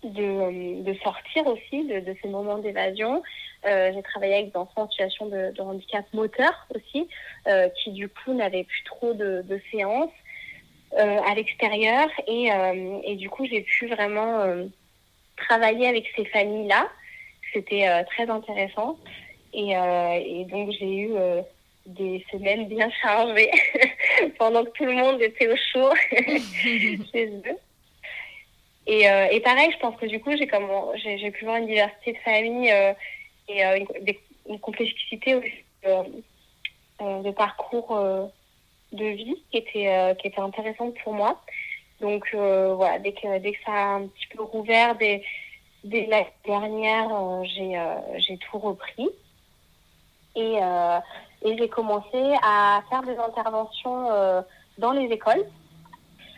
de, sortir aussi de, de ces moments d'évasion. j'ai travaillé avec des enfants en situation de, handicap moteur aussi, qui du coup n'avaient plus trop de, séances à l'extérieur. Et, et, du coup, j'ai pu vraiment travailler avec ces familles-là. C'était très intéressant. Et, et donc, j'ai eu des semaines bien <laughs> chargées <laughs> pendant que tout le monde était au chaud <laughs> chez eux. Et, euh, et, pareil, je pense que du coup, j'ai pu voir une diversité de familles euh, et euh, une, une, complexité aussi de parcours de vie qui était qui était intéressante pour moi. Donc voilà, dès que dès que ça a un petit peu rouvert, dès, dès l'année dernière, j'ai j'ai tout repris. Et et j'ai commencé à faire des interventions euh, dans les écoles.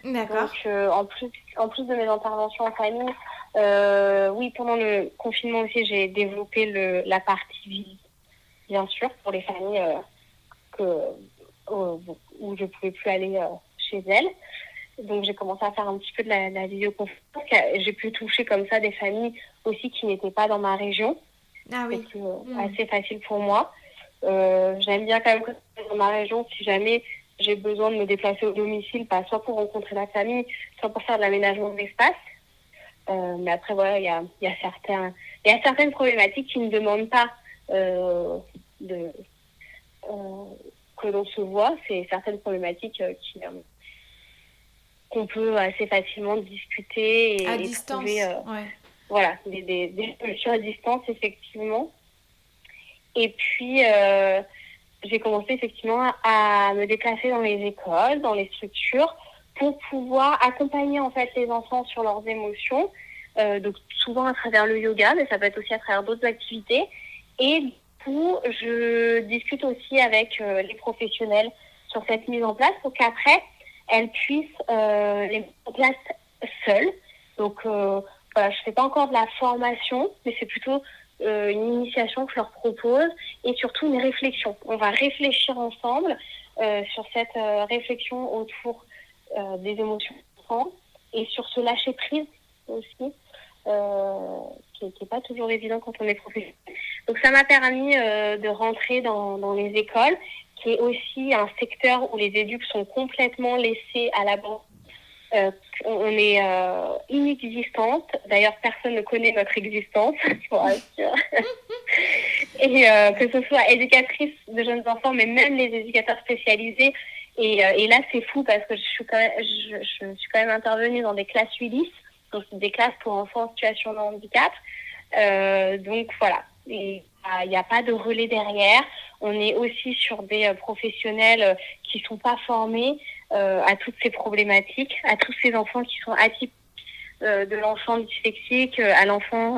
D'accord. Donc, euh, en, plus, en plus de mes interventions en famille, euh, oui, pendant le confinement aussi, j'ai développé le, la partie vie, bien sûr, pour les familles que, où je ne pouvais plus aller chez elles. Donc, j'ai commencé à faire un petit peu de la, la vidéoconférence. J'ai pu toucher comme ça des familles aussi qui n'étaient pas dans ma région. Ah oui. C'est mmh. assez facile pour moi. Euh, j'aime bien quand même que dans ma région, si jamais j'ai besoin de me déplacer au domicile, pas soit pour rencontrer la famille, soit pour faire de l'aménagement de l'espace. Euh, mais après, voilà, il y a, y, a certains, y a certaines problématiques qui ne demandent pas euh, de, euh, que l'on se voit. C'est certaines problématiques qui qu'on peut assez facilement discuter et, à distance. Trouver, ouais. Voilà, des, des, des solutions à distance, effectivement. Et puis, euh, j'ai commencé effectivement à me déplacer dans les écoles, dans les structures, pour pouvoir accompagner en fait les enfants sur leurs émotions. Euh, donc souvent à travers le yoga, mais ça peut être aussi à travers d'autres activités. Et du coup, je discute aussi avec euh, les professionnels sur cette mise en place pour qu'après, elles puissent les mettre en place seules. Donc voilà, je fais pas encore de la formation, mais c'est plutôt euh, une initiation que je leur propose et surtout une réflexion. On va réfléchir ensemble euh, sur cette euh, réflexion autour euh, des émotions et sur ce lâcher prise aussi, qui n'est pas toujours évident quand on est professionnel. Donc ça m'a permis de rentrer dans, dans les écoles, qui est aussi un secteur où les éduques sont complètement laissés à l'abandon euh, on est euh, inexistante. D'ailleurs, personne ne connaît notre existence, <laughs> <laughs> et euh, que ce soit éducatrice de jeunes enfants, mais même les éducateurs spécialisés. Et, et là, c'est fou parce que je suis, quand même, je, je, suis quand même intervenue dans des classes ULIS, donc des classes pour enfants en situation de handicap. Donc voilà, il n'y a pas de relais derrière. On est aussi sur des professionnels qui sont pas formés, à toutes ces problématiques, à tous ces enfants qui sont atypiques, euh, de l'enfant dyslexique à l'enfant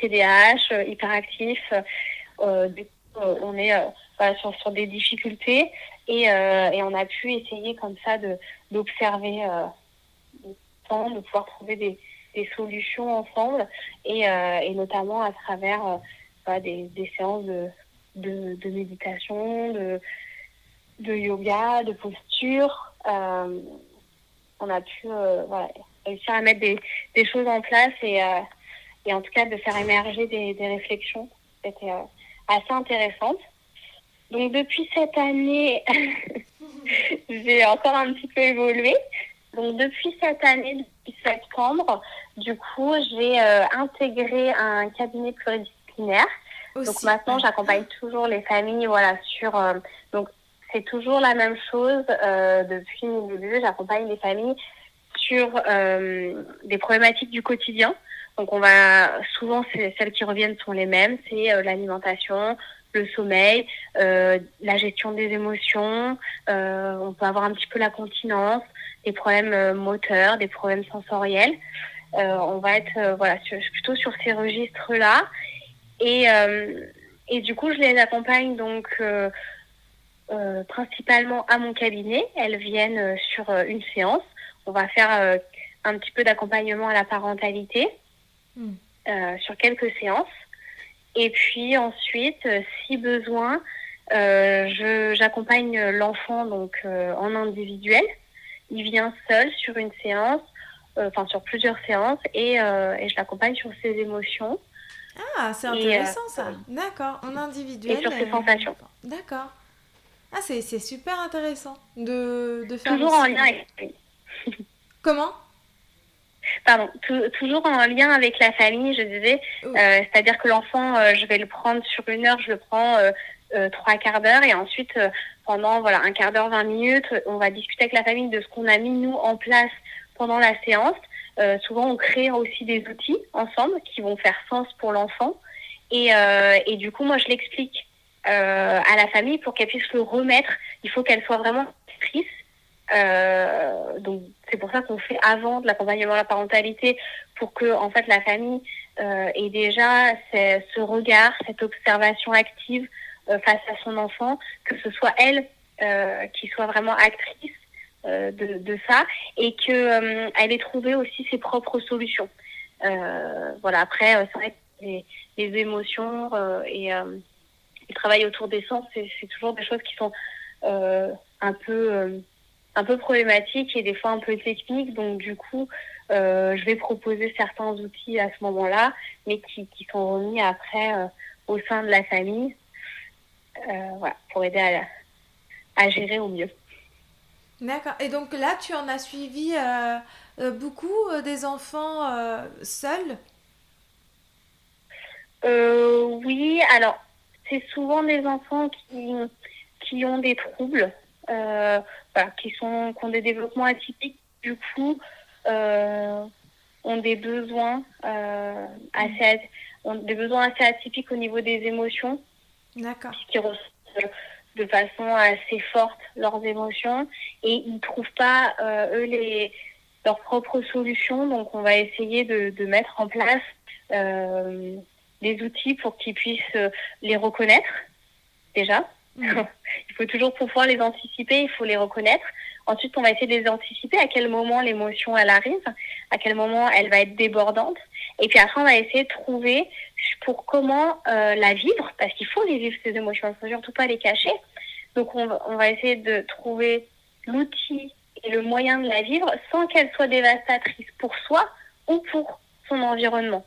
TDAH, euh, hyperactif. on est sur, des difficultés et, on a pu essayer comme ça d'observer de pouvoir trouver des, solutions ensemble et, notamment à travers des, séances de, de, de méditation, de, de yoga, de posture. Euh, on a pu euh, voilà, réussir à mettre des, des, choses en place et, euh, et en tout cas de faire émerger des, des réflexions. C'était euh, assez intéressante. Donc depuis cette année, <laughs> j'ai encore un petit peu évolué. Donc depuis cette année, depuis septembre, du coup, j'ai euh, intégré un cabinet pluridisciplinaire. Aussi. Donc maintenant, j'accompagne toujours les familles, voilà, sur donc c'est toujours la même chose euh, depuis le début. J'accompagne les familles sur euh, des problématiques du quotidien. Donc on va souvent celles qui reviennent sont les mêmes, c'est euh, l'alimentation, le sommeil, euh, la gestion des émotions. Euh, on peut avoir un petit peu la continence, des problèmes euh, moteurs, des problèmes sensoriels. on va être voilà plutôt sur ces registres là. Et et du coup je les accompagne donc euh, principalement à mon cabinet. Elles viennent euh, sur euh, une séance. On va faire un petit peu d'accompagnement à la parentalité mm. sur quelques séances. Et puis ensuite, si besoin, j'accompagne l'enfant donc en individuel. Il vient seul sur une séance enfin sur plusieurs séances, et, et je l'accompagne sur ses émotions. Ah, c'est intéressant ça. D'accord, en individuel. Et sur ses sensations. D'accord. Ah, c'est super intéressant de, de faire. Toujours en lien avec. Comment? Pardon, toujours en lien avec la famille, je disais. Euh, c'est-à-dire que l'enfant, euh, je vais le prendre sur une heure, je le prends euh, trois quarts d'heure et ensuite pendant voilà un quart d'heure, 20 minutes, on va discuter avec la famille de ce qu'on a mis nous en place pendant la séance. souvent, on crée aussi des outils ensemble qui vont faire sens pour l'enfant. Et, et du coup, moi, je l'explique à la famille pour qu'elle puisse le remettre. Il faut qu'elle soit vraiment triste euh, donc c'est pour ça qu'on fait avant de l'accompagnement à la parentalité pour que en fait la famille euh, ait déjà ce regard, cette observation active euh, face à son enfant, que ce soit elle euh, qui soit vraiment actrice euh, de, de, ça et que euh, elle ait trouvé aussi ses propres solutions. voilà après c'est vrai que les, les émotions et le travail autour des sens c'est toujours des choses qui sont un peu un peu problématique et des fois un peu technique. Donc du coup, euh, je vais proposer certains outils à ce moment-là, mais qui, qui, sont remis après euh, au sein de la famille, euh, voilà, pour aider à, à, gérer au mieux. D'accord. Et donc là, tu en as suivi euh, euh, beaucoup des enfants seuls? Oui, alors c'est souvent des enfants qui, qui ont des troubles. Euh, qui, sont, qui ont des développements atypiques, du coup, euh, ont des besoins euh, assez ont des besoins assez atypiques au niveau des émotions. D'accord. Qui ressentent de façon assez forte leurs émotions et ils ne trouvent pas eux les leurs propres solutions. Donc on va essayer de, de mettre en place euh, des outils pour qu'ils puissent les reconnaître déjà. <laughs> il faut toujours pouvoir les anticiper, il faut les reconnaître. Ensuite, on va essayer de les anticiper à quel moment l'émotion elle arrive, à quel moment elle va être débordante. Et puis après, on va essayer de trouver pour comment euh, la vivre, parce qu'il faut les vivre ces émotions, il ne faut surtout pas les cacher. Donc on va essayer de trouver l'outil et le moyen de la vivre sans qu'elle soit dévastatrice pour soi ou pour son environnement.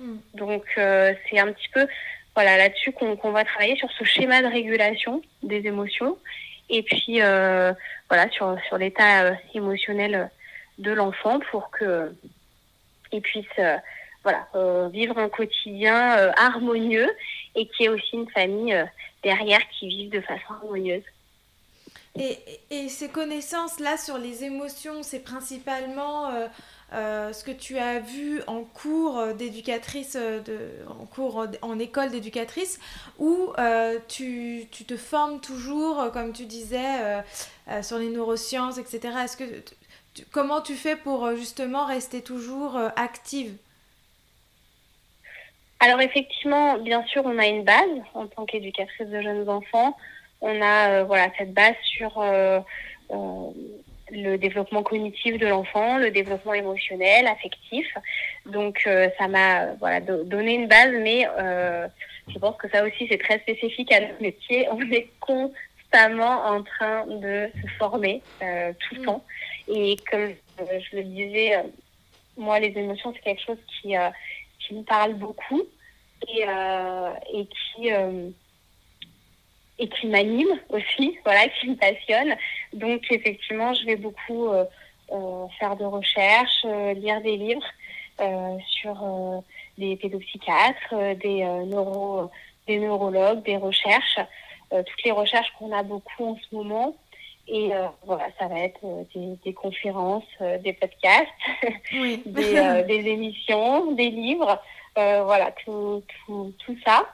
Mm. Donc euh, c'est un petit peu voilà là-dessus qu'on qu va travailler sur ce schéma de régulation des émotions et puis euh, voilà sur sur l'état euh, émotionnel de l'enfant pour que il puisse voilà euh, vivre un quotidien euh, harmonieux et qu'il y ait aussi une famille euh, derrière qui vive de façon harmonieuse. Et, et, ces connaissances-là sur les émotions, c'est principalement euh, euh, ce que tu as vu en cours d'éducatrice, de, en cours en école d'éducatrice, euh, tu, tu, te formes toujours, comme tu disais, euh, sur les neurosciences, etc. Est-ce que comment tu fais pour justement rester toujours active? Alors effectivement, bien sûr, on a une base en tant qu'éducatrice de jeunes enfants. On a voilà cette base sur le développement cognitif de l'enfant, le développement émotionnel, affectif. Donc euh, ça m'a voilà do donné une base, mais euh, je pense que ça aussi c'est très spécifique à notre métier. On est constamment en train de se former euh, tout le mmh. temps. Et comme je le disais, moi les émotions c'est quelque chose qui qui me parle beaucoup et et qui et qui m'anime aussi, <laughs> voilà, qui me passionne. Donc effectivement, je vais beaucoup euh, euh, faire de recherches, euh, lire des livres euh, sur euh, des pédopsychiatres, euh, des neuro, des neurologues, des recherches, toutes les recherches qu'on a beaucoup en ce moment. Et voilà, ça va être des, des conférences, des podcasts, <laughs> oui. des, <laughs> des, émissions, des livres, voilà, tout, tout, tout ça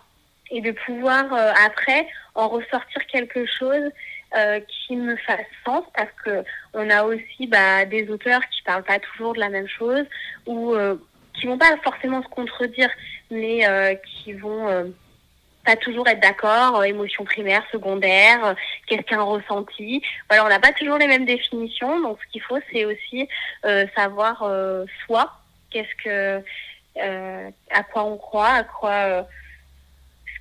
et de pouvoir euh, après en ressortir quelque chose euh, qui me fasse sens parce que on a aussi bah, des auteurs qui parlent pas toujours de la même chose ou euh, qui vont pas forcément se contredire mais euh, qui vont euh, pas toujours être d'accord, émotion primaire, secondaire, qu'est-ce qu'un ressenti. Voilà, on n'a pas toujours les mêmes définitions, donc ce qu'il faut c'est aussi savoir soi, qu'est-ce que à quoi on croit, à quoi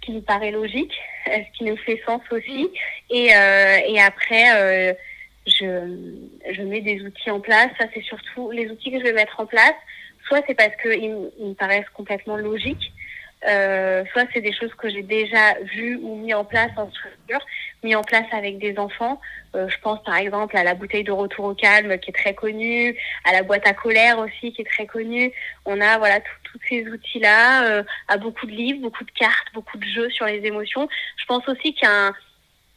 qui nous paraît logique, ce qui nous fait sens aussi. Et, euh, et après, euh, je, je mets des outils en place. Ça, c'est surtout les outils que je vais mettre en place. Soit c'est parce qu'ils me paraissent complètement logiques, euh, soit c'est des choses que j'ai déjà vues ou mis en place en structure, mis en place avec des enfants. Euh, je pense par exemple à la bouteille de retour au calme qui est très connue, à la boîte à colère aussi qui est très connue. On a voilà tous ces outils-là, euh, à beaucoup de livres, beaucoup de cartes, beaucoup de jeux sur les émotions. Je pense aussi qu'il y a un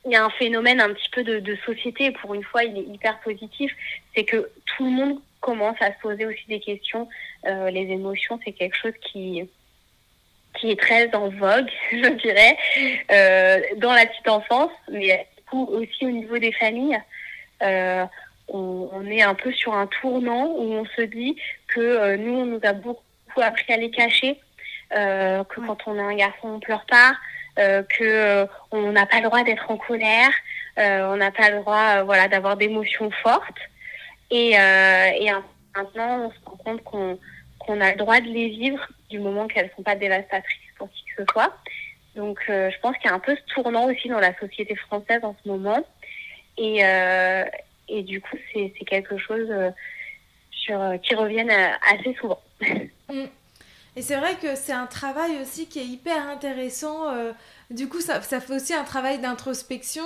il y a un phénomène un petit peu de, de société, pour une fois, il est hyper positif, c'est que tout le monde commence à se poser aussi des questions. Euh, les émotions, c'est quelque chose qui, qui est très en vogue, <laughs> je dirais, euh, dans la petite enfance, mais aussi au niveau des familles. Euh, on, on, est un peu sur un tournant où on se dit que euh, nous, on nous a beaucoup appris à les cacher, que quand on a un garçon, on pleure pas, que on n'a pas le droit d'être en colère, on n'a pas le droit, voilà, d'avoir d'émotions fortes. Et, et maintenant, on se rend compte qu'on qu'on a le droit de les vivre du moment qu'elles ne sont pas dévastatrices pour qui que ce soit. Donc, euh, je pense qu'il y a un peu ce tournant aussi dans la société française en ce moment. Et, euh, et du coup, c'est quelque chose euh, sur, qui revient assez souvent. <laughs> Mm. Et c'est vrai que c'est un travail aussi qui est hyper intéressant. du coup, ça, ça, fait aussi un travail d'introspection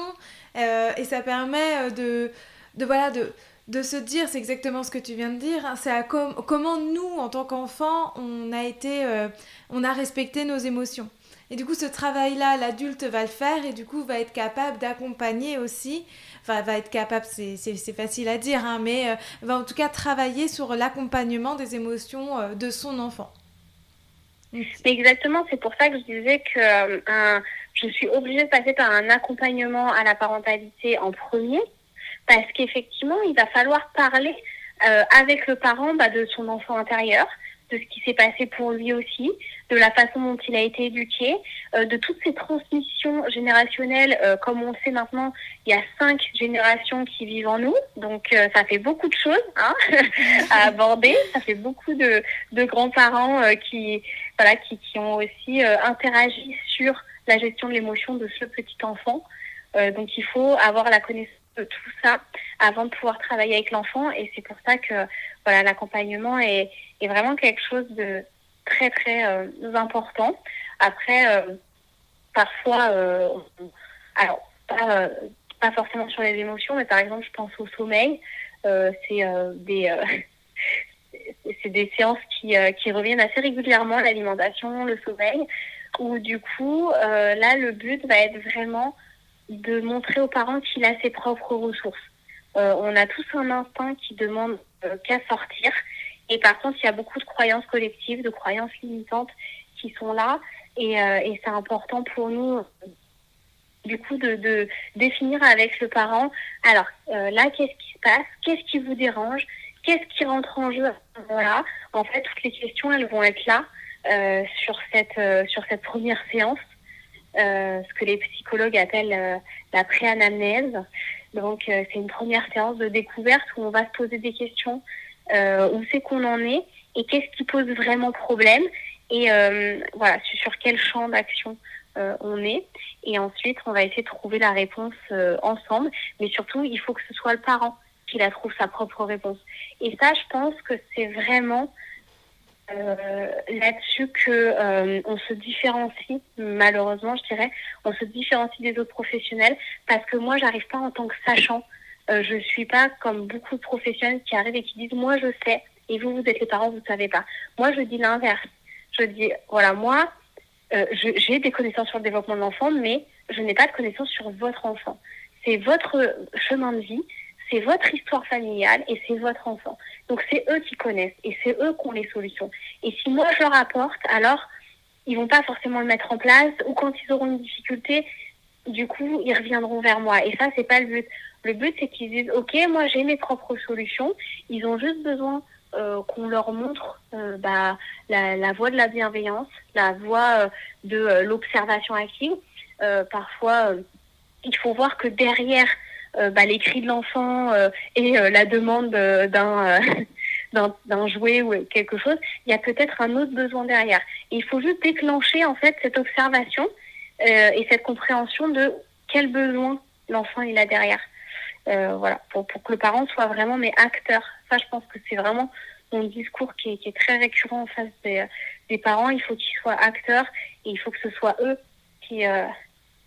et ça permet de, de voilà, de, de se dire, c'est exactement ce que tu viens de dire, hein, c'est comment nous, en tant qu'enfants, on a été, euh, on a respecté nos émotions. Et du coup, ce travail-là, l'adulte va le faire et du coup va être capable d'accompagner aussi, enfin va être capable, c'est facile à dire, hein, mais euh, va en tout cas travailler sur l'accompagnement des émotions euh, de son enfant. Exactement, c'est pour ça que je disais que je suis obligée de passer par un accompagnement à la parentalité en premier parce qu'effectivement, il va falloir parler euh, avec le parent bah, de son enfant intérieur, de ce qui s'est passé pour lui aussi, de la façon dont il a été éduqué, euh, de toutes ces transmissions générationnelles. Euh, comme on sait maintenant, il y a cinq générations qui vivent en nous, donc ça fait beaucoup de choses hein, <laughs> à aborder. Ça fait beaucoup de, grands-parents qui, voilà, qui ont aussi interagi sur la gestion de l'émotion de ce petit enfant. donc il faut avoir la connaissance de tout ça avant de pouvoir travailler avec l'enfant. Et c'est pour ça que voilà, l'accompagnement est, vraiment quelque chose de très très euh, important. Après, euh, parfois, euh, alors pas, pas forcément sur les émotions, mais par exemple, je pense au sommeil. c'est des <laughs> c'est des séances qui, qui reviennent assez régulièrement, l'alimentation, le sommeil, où du coup, là, le but va être vraiment de montrer aux parents qu'il a ses propres ressources. Euh, on a tous un instinct qui demande euh, qu'à sortir. Et par contre, il y a beaucoup de croyances collectives, de croyances limitantes qui sont là. Et, euh, et c'est important pour nous, du coup, de, de, définir avec le parent, alors là, qu'est-ce qui se passe? Qu'est-ce qui vous dérange? Qu'est-ce qui rentre en jeu à ce moment-là? En fait, toutes les questions, elles vont être là sur, cette, sur cette première séance. Euh, ce que les psychologues appellent euh, la préanamnèse. Donc, euh, c'est une première séance de découverte où on va se poser des questions, où c'est qu'on en est et qu'est-ce qui pose vraiment problème et voilà, sur quel champ d'action on est. Et ensuite, on va essayer de trouver la réponse ensemble. Mais surtout, il faut que ce soit le parent qui la trouve sa propre réponse. Et ça, je pense que c'est vraiment euh, là-dessus que euh, on se différencie, malheureusement, je dirais, on se différencie des autres professionnels parce que moi, j'arrive pas en tant que sachant. Euh, je suis pas comme beaucoup de professionnels qui arrivent et qui disent moi je sais et vous vous êtes les parents vous ne savez pas. Moi je dis l'inverse. Je dis voilà moi euh, j'ai des connaissances sur le développement de l'enfant mais je n'ai pas de connaissances sur votre enfant. C'est votre chemin de vie, c'est votre histoire familiale et c'est votre enfant. Donc c'est eux qui connaissent et c'est eux qui ont les solutions. Et si moi je leur apporte, alors ils vont pas forcément le mettre en place ou quand ils auront une difficulté, du coup ils reviendront vers moi. Et ça c'est pas le but. Le but c'est qu'ils disent ok moi j'ai mes propres solutions. Ils ont juste besoin euh, qu'on leur montre euh, bah, la, voie de la bienveillance, la voie euh, de l'observation active. Parfois il faut voir que derrière bah, les cris de l'enfant euh, et euh, la demande <laughs> d'un d'un jouet ou quelque chose, il y a peut-être un autre besoin derrière. Il faut juste déclencher en fait cette observation et cette compréhension de quel besoin l'enfant il a derrière. voilà, pour, pour que le parent soit vraiment mais acteur. Ça, je pense que c'est vraiment mon discours qui est, qui est, très récurrent en face des, des parents. Il faut qu'ils soient acteurs et il faut que ce soit eux qui,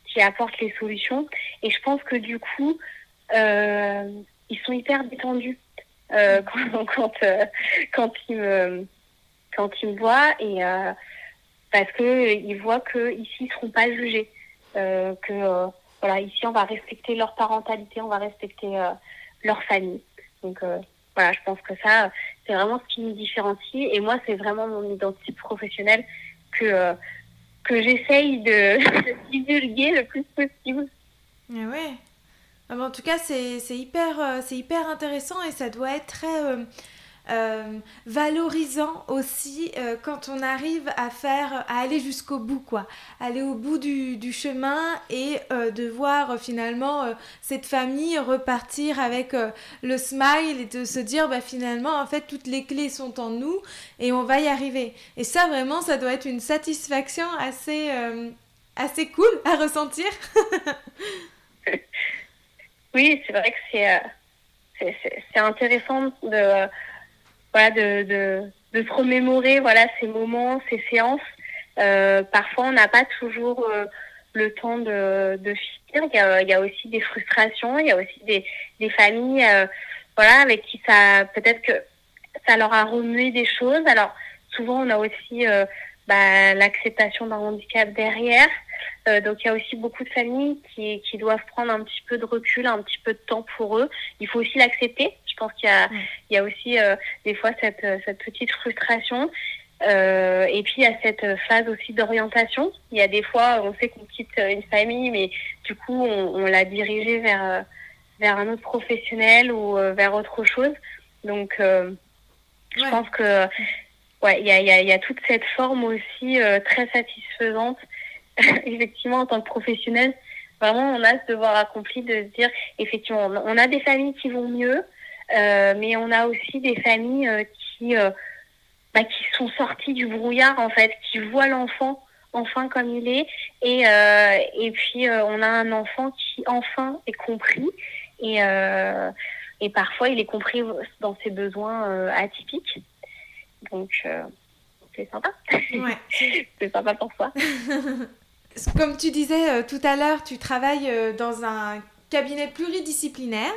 qui apportent les solutions. Et je pense que du coup, ils sont hyper détendus euh, <laughs> quand euh, quand ils me quand ils me voient et euh, parce que ils voient que ici ils seront pas jugés que voilà ici on va respecter leur parentalité on va respecter leur famille donc voilà je pense que ça c'est vraiment ce qui nous différencie et moi c'est vraiment mon identité professionnelle que que j'essaye de, <laughs> de divulguer le plus possible. Ah ouais. Ah, en tout cas, c'est hyper, euh, hyper intéressant et ça doit être très euh, euh, valorisant aussi quand on arrive à faire, à aller jusqu'au bout, quoi. Aller au bout du, du chemin et de voir finalement cette famille repartir avec le smile et de se dire, bah, finalement, en fait, toutes les clés sont en nous et on va y arriver. Et ça, vraiment, ça doit être une satisfaction assez, assez cool à ressentir. <laughs> Oui, c'est vrai que c'est euh, c'est intéressant de voilà de, de, de se remémorer voilà ces moments, ces séances. Euh, parfois, on n'a pas toujours euh, le temps de, de finir. Il y, a, il y a aussi des frustrations, il y a aussi des, des familles voilà avec qui ça peut-être que ça leur a remué des choses. Alors souvent, on a aussi bah, l'acceptation d'un handicap derrière. Euh, donc il y a aussi beaucoup de familles qui, qui doivent prendre un petit peu de recul, un petit peu de temps pour eux. Il faut aussi l'accepter. Je pense qu'il y a, il y a aussi euh, des fois cette, euh, cette petite frustration. Euh, et puis il y a cette phase aussi d'orientation. Il y a des fois, on sait qu'on quitte une famille, mais du coup on, on l'a dirigé vers vers un autre professionnel ou vers autre chose. Donc je pense que ouais, il y a, y, a, y a toute cette forme aussi très satisfaisante <laughs> effectivement, en tant que professionnel, vraiment, on a ce devoir accompli de se dire, effectivement, on a des familles qui vont mieux, euh, mais on a aussi des familles euh, qui, euh, bah, qui sont sorties du brouillard, en fait, qui voient l'enfant enfin comme il est, et, et puis on a un enfant qui enfin est compris, et, et parfois il est compris dans ses besoins atypiques. Donc, c'est sympa. Ouais. <laughs> c'est sympa pour soi. <laughs> Comme tu disais euh, tout à l'heure, tu travailles euh, dans un cabinet pluridisciplinaire.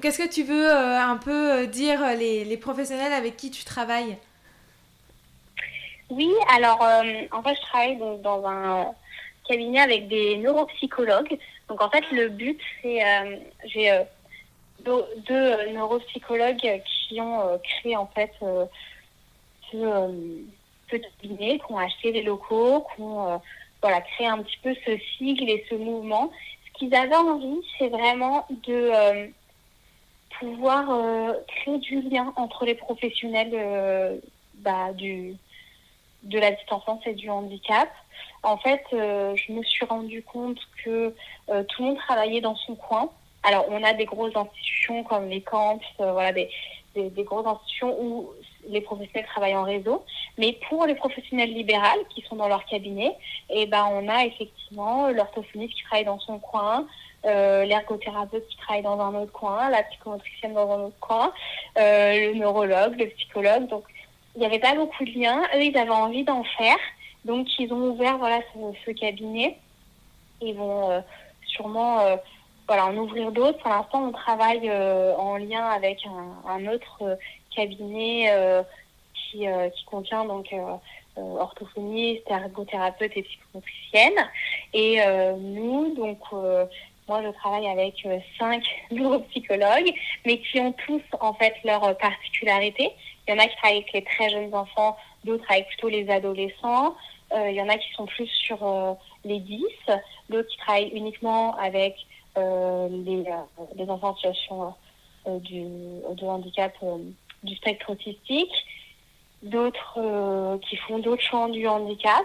Qu'est-ce que tu veux euh, un peu dire les, professionnels avec qui tu travailles? Oui, alors en fait, je travaille donc, dans un cabinet avec des neuropsychologues. Donc en fait, le but, c'est j'ai deux, neuropsychologues qui ont créé en fait ce petit cabinet, qui ont acheté des locaux, qui ont voilà, créer un petit peu ce sigle et ce mouvement. Ce qu'ils avaient envie, c'est vraiment de euh, pouvoir euh, créer du lien entre les professionnels euh, bah, du, de la petite et du handicap. En fait, je me suis rendu compte que tout le monde travaillait dans son coin. Alors, on a des grosses institutions comme les camps, voilà, des, des, des, grosses institutions où les professionnels travaillent en réseau. Mais pour les professionnels libéraux qui sont dans leur cabinet, eh ben, on a effectivement l'orthophoniste qui travaille dans son coin, euh, l'ergothérapeute qui travaille dans un autre coin, la psychomotricienne dans un autre coin, euh, le neurologue, le psychologue. Donc, il n'y avait pas beaucoup de liens. Eux, ils avaient envie d'en faire. Donc, ils ont ouvert voilà, ce, cabinet. Ils vont euh, sûrement euh, voilà, en ouvrir d'autres. Pour l'instant, on travaille en lien avec un, un autre cabinet euh, qui, euh, qui contient donc euh, orthophoniste, ergothérapeute et psychomotricienne. Et nous, donc moi, je travaille avec cinq <laughs> neuropsychologues, mais qui ont tous en fait leur particularité. Il y en a qui travaillent avec les très jeunes enfants, d'autres avec plutôt les adolescents. Il y en a qui sont plus sur les 10, d'autres qui travaillent uniquement avec les, les, enfants en situation du, de handicap du spectre autistique, d'autres euh, qui font d'autres champs du handicap.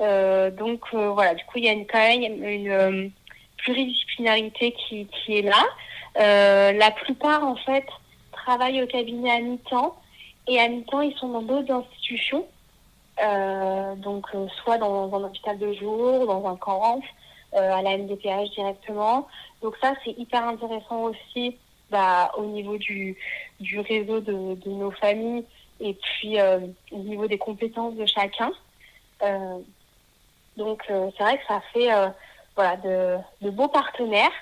Euh, donc euh, voilà, du coup, il y a une, quand même une pluridisciplinarité qui, qui est là. la plupart, en fait, travaillent au cabinet à mi-temps et à mi-temps, ils sont dans d'autres institutions. donc soit dans, un hôpital de jour, dans un camp à la MDPH directement. Donc ça, c'est hyper intéressant aussi bah, au niveau du, du réseau de, de nos familles et puis au niveau des compétences de chacun. donc c'est vrai que ça fait voilà, de, de beaux partenaires.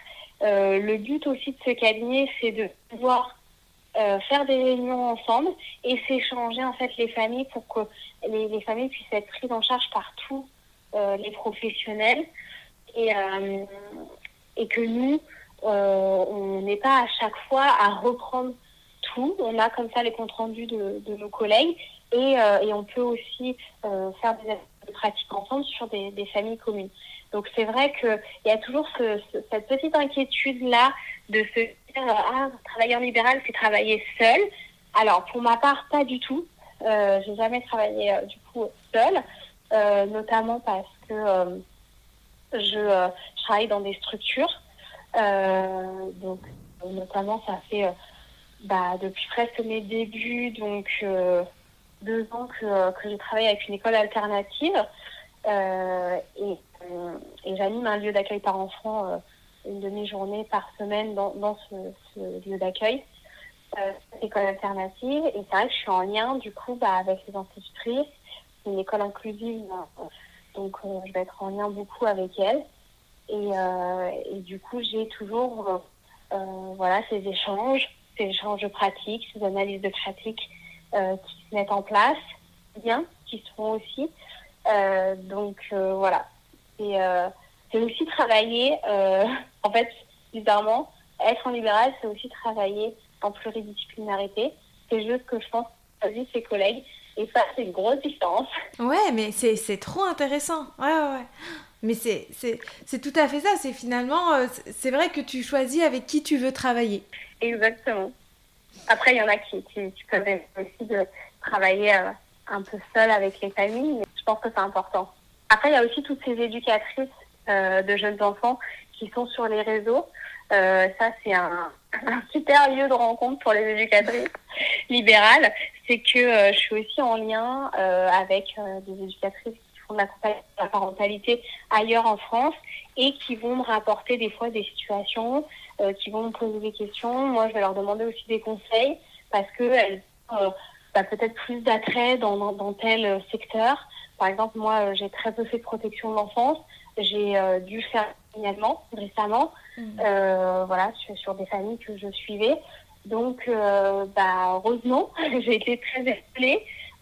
le but aussi de ce cabinet, c'est de pouvoir euh, faire des réunions ensemble et s'échanger en fait les familles pour que les, les, familles puissent être prises en charge par tous euh, les professionnels et, euh, et que nous, on n'ait pas à chaque fois à reprendre tout. On a comme ça les comptes rendus de, de nos collègues et, et, on peut aussi faire des pratiques ensemble sur des, des familles communes. Donc c'est vrai qu'il y a toujours ce, cette petite inquiétude-là de se dire ah travailler en libéral c'est travailler seul. Alors pour ma part pas du tout. Euh, j'ai jamais travaillé euh, du coup seule, euh, notamment parce que euh, je, je, travaille dans des structures. Donc notamment ça fait bah, depuis presque mes débuts donc deux ans que, que je travaille avec une école alternative et, et j'anime un lieu d'accueil par enfants une demi-journée par semaine dans, dans ce, lieu d'accueil, euh, école alternative. Et c'est vrai que je suis en lien du coup bah, avec les institutrices. C'est une école inclusive, donc euh, je vais être en lien beaucoup avec elles. Et, euh, et du coup, j'ai toujours euh, voilà, ces échanges, ces échanges pratiques, ces analyses de pratiques euh, qui se mettent en place, bien, qui se font aussi. donc voilà, c'est aussi travailler, <laughs> en fait, bizarrement, être en libéral, c'est aussi travailler en pluridisciplinarité. C'est juste que je pense que vu ses collègues, et ça, c'est une grosse différence. Ouais, mais c'est trop intéressant. Ouais, ouais, ouais. Mais c'est tout à fait ça. C'est finalement, euh, c'est vrai que tu choisis avec qui tu veux travailler. Exactement. Après, il y en a qui, qui, qui peuvent aussi travailler euh, un peu seul avec les familles, mais je pense que c'est important. Après, il y a aussi toutes ces éducatrices euh, de jeunes enfants qui sont sur les réseaux. Ça, c'est un, <laughs> un, super lieu de rencontre pour les éducatrices <laughs> libérales. C'est que je suis aussi en lien avec des éducatrices font de la parentalité ailleurs en France et qui vont me rapporter des fois des situations, euh, qui vont me poser des questions. Moi, je vais leur demander aussi des conseils parce que elles ont bah, peut-être plus d'attrait dans, dans, dans, tel secteur. Par exemple, moi, j'ai très peu fait de protection de l'enfance j'ai euh, dû faire signalement récemment, mmh. euh, voilà, sur, sur, des familles que je suivais. Donc, euh, bah, heureusement, <laughs> j'ai été très.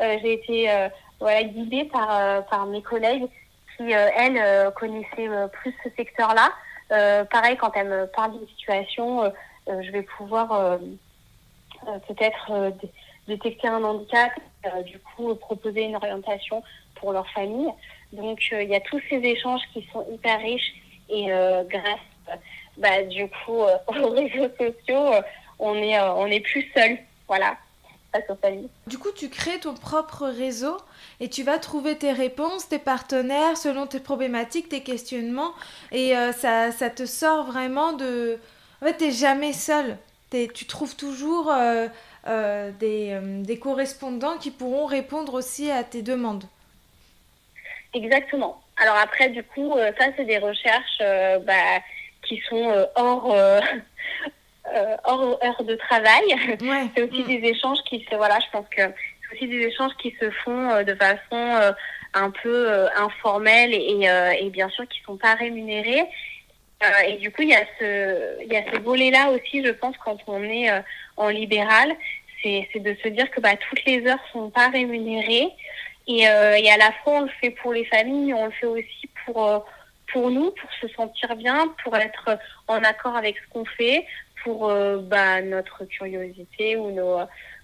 Euh, j'ai été euh, voilà, guidée par, par mes collègues qui, elles, connaissaient plus ce secteur-là. pareil, quand elles me parlent d'une situation, je vais pouvoir peut-être détecter un handicap, du coup proposer une orientation pour leur famille. Donc euh, il y a tous ces échanges qui sont hyper riches et euh, grâce bah, du coup euh, <laughs> aux réseaux sociaux, on est on est plus seul. Voilà. Du coup, tu crées ton propre réseau et tu vas trouver tes réponses, tes partenaires selon tes problématiques, tes questionnements. Et euh, ça, ça, te sort vraiment de... En fait, tu n'es jamais seul. Tu trouves toujours euh, euh, des, des correspondants qui pourront répondre aussi à tes demandes. Exactement. Alors après, du coup, ça, c'est des recherches bah, qui sont hors, euh, hors heure de travail. <laughs> Ouais. c'est aussi mmh. des échanges qui se... Voilà, je pense que c'est aussi des échanges qui se font de façon un peu informelle et, et, bien sûr qui sont pas rémunérés. et du coup, il y a ce, il y a ce volet-là aussi, je pense, quand on est en libéral, c'est de se dire que bah, toutes les heures sont pas rémunérées. Et, euh, et à la fois, on le fait pour les familles, on le fait aussi pour, euh, pour nous, pour se sentir bien, pour être en accord avec ce qu'on fait, pour euh, bah, notre curiosité ou, nos,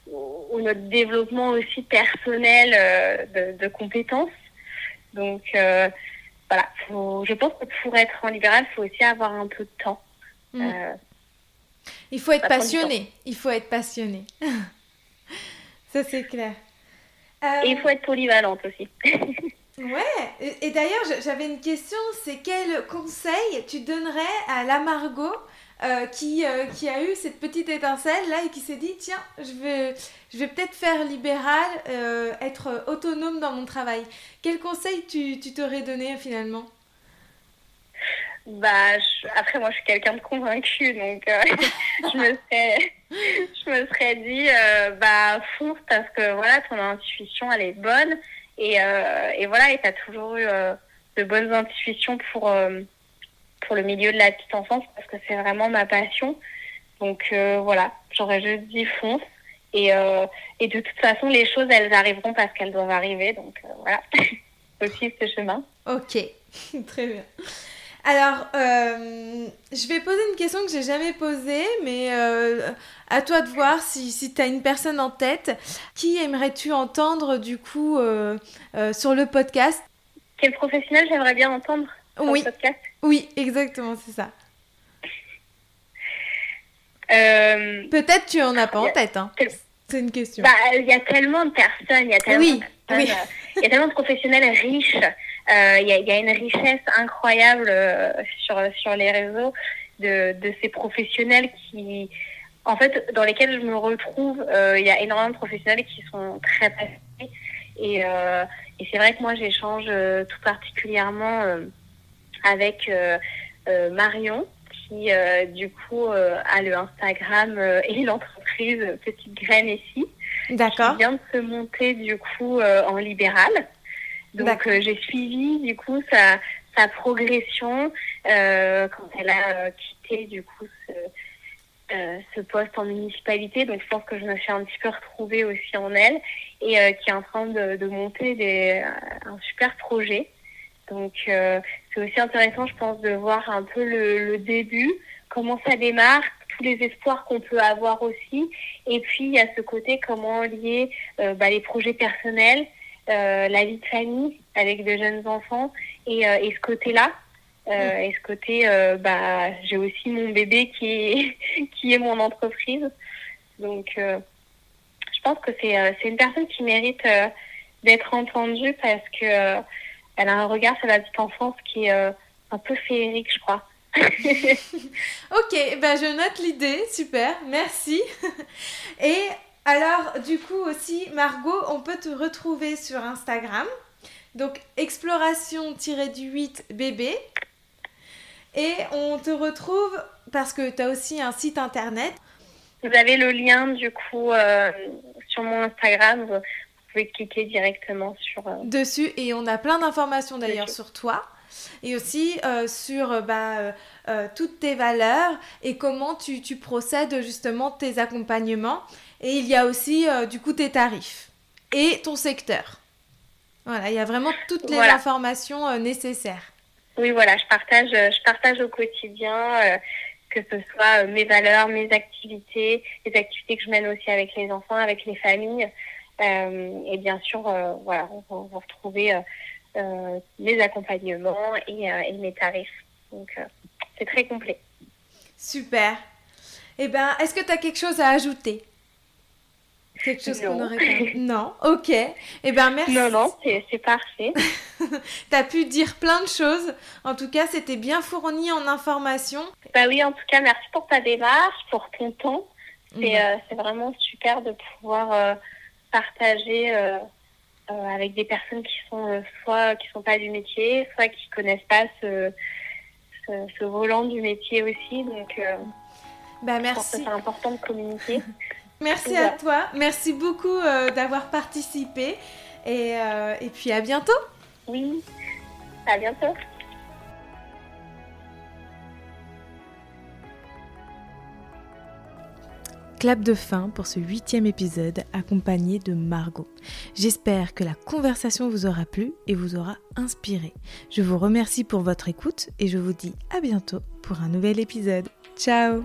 ou notre développement aussi personnel euh, de, de, compétences. Donc euh, voilà, faut, je pense que pour être en libéral, il faut aussi avoir un peu de temps. Mmh. Euh, il faut être passionné. Il faut être passionné. <laughs> Ça, c'est clair. Et il faut être polyvalente aussi. <laughs> ouais, et, et d'ailleurs, j'avais une question, c'est quel conseil tu donnerais à la Margot euh, qui, euh, qui a eu cette petite étincelle là et qui s'est dit tiens, je vais, je vais peut-être faire libéral, euh, être autonome dans mon travail. Quel conseil tu, tu t'aurais donné finalement? Bah, après, moi, je suis quelqu'un de convaincu, donc <laughs> je, me serais, je me serais dit, bah, fonce, parce que voilà, ton intuition, elle est bonne. Et, et voilà, et tu as toujours eu de bonnes intuitions pour, pour le milieu de la petite enfance, parce que c'est vraiment ma passion. Donc voilà, j'aurais juste dit fonce. Et, et de toute façon, les choses, elles arriveront parce qu'elles doivent arriver. Donc voilà, <laughs> aussi ce chemin. Ok, <laughs> très bien. Alors, euh, je vais poser une question que j'ai jamais posée, mais euh, à toi de voir si, si tu as une personne en tête. Qui aimerais-tu entendre du coup euh, sur le podcast? Quel professionnel j'aimerais bien entendre? Oui. podcast Oui, exactement, c'est ça. Peut-être tu en as pas en tête. Hein. C'est une question. Bah, il y a tellement de personnes, il y a tellement, oui, de, oui. y a tellement de professionnels riches. Euh, il y, a, y, a, une richesse incroyable euh, sur, sur les réseaux de, de ces professionnels qui, en fait, dans lesquels je me retrouve. Euh, il y a énormément de professionnels qui sont très passionnés. Et, et c'est vrai que moi, j'échange tout particulièrement avec Marion, qui du coup a le Instagram et l'entreprise Petite Graine ici. D'accord. Qui vient de se monter du coup en libéral. Donc euh, j'ai suivi du coup sa, sa progression euh, quand elle a euh, quitté du coup ce, euh, ce poste en municipalité. Donc je pense que je me suis un petit peu retrouvée aussi en elle et qui est en train de, de monter des, un super projet. Donc c'est aussi intéressant, je pense, de voir un peu le, le début, comment ça démarre, tous les espoirs qu'on peut avoir aussi. Et puis il y a ce côté comment lier bah, les projets personnels euh, la vie de famille avec de jeunes enfants et, euh, et ce côté-là. Euh, et ce côté, bah, j'ai aussi mon bébé qui est, <laughs> qui est mon entreprise. Donc, je pense que c'est c'est une personne qui mérite d'être entendue parce que elle a un regard sur la petite enfance qui est un peu féerique, je crois. <laughs> ok, ben je note l'idée, super, merci. <laughs> Et alors, du coup aussi, Margot, on peut te retrouver sur Instagram. Donc, exploration-du-8 bébé. Et on te retrouve parce que tu as aussi un site internet. Vous avez le lien du coup euh, sur mon Instagram. Pouvez cliquer directement sur. Euh... Dessus. Et on a plein d'informations d'ailleurs sur toi. Et aussi euh, sur bah, euh, toutes tes valeurs et comment tu, tu procèdes justement tes accompagnements. Et il y a aussi du coup tes tarifs et ton secteur. Voilà, il y a vraiment toutes les voilà. informations nécessaires. Oui, voilà, je partage, je partage au quotidien, que ce soit mes valeurs, mes activités, les activités que je mène aussi avec les enfants, avec les familles. Et bien sûr, voilà, on va, retrouver mes accompagnements et, et, mes tarifs. Donc, c'est très complet. Super. Eh ben, est-ce que tu as quelque chose à ajouter? Quelque chose qu'on n'aurait pas. Non, ok. Eh bien, merci. Non, non, c'est parfait. <laughs> tu as pu dire plein de choses. En tout cas, c'était bien fourni en informations. Bah oui, en tout cas, merci pour ta démarche, pour ton temps. C'est mmh. euh, vraiment super de pouvoir euh, partager euh, avec des personnes qui sont soit qui sont pas du métier, soit qui connaissent pas ce, ce, ce volant du métier aussi. Donc, bah, merci. c'est important de communiquer. <laughs> Merci à toi. Merci beaucoup euh, d'avoir participé. Et, euh, et puis à bientôt. Oui, à bientôt. Clap de fin pour ce huitième épisode accompagné de Margot. J'espère que la conversation vous aura plu et vous aura inspiré. Je vous remercie pour votre écoute et je vous dis à bientôt pour un nouvel épisode. Ciao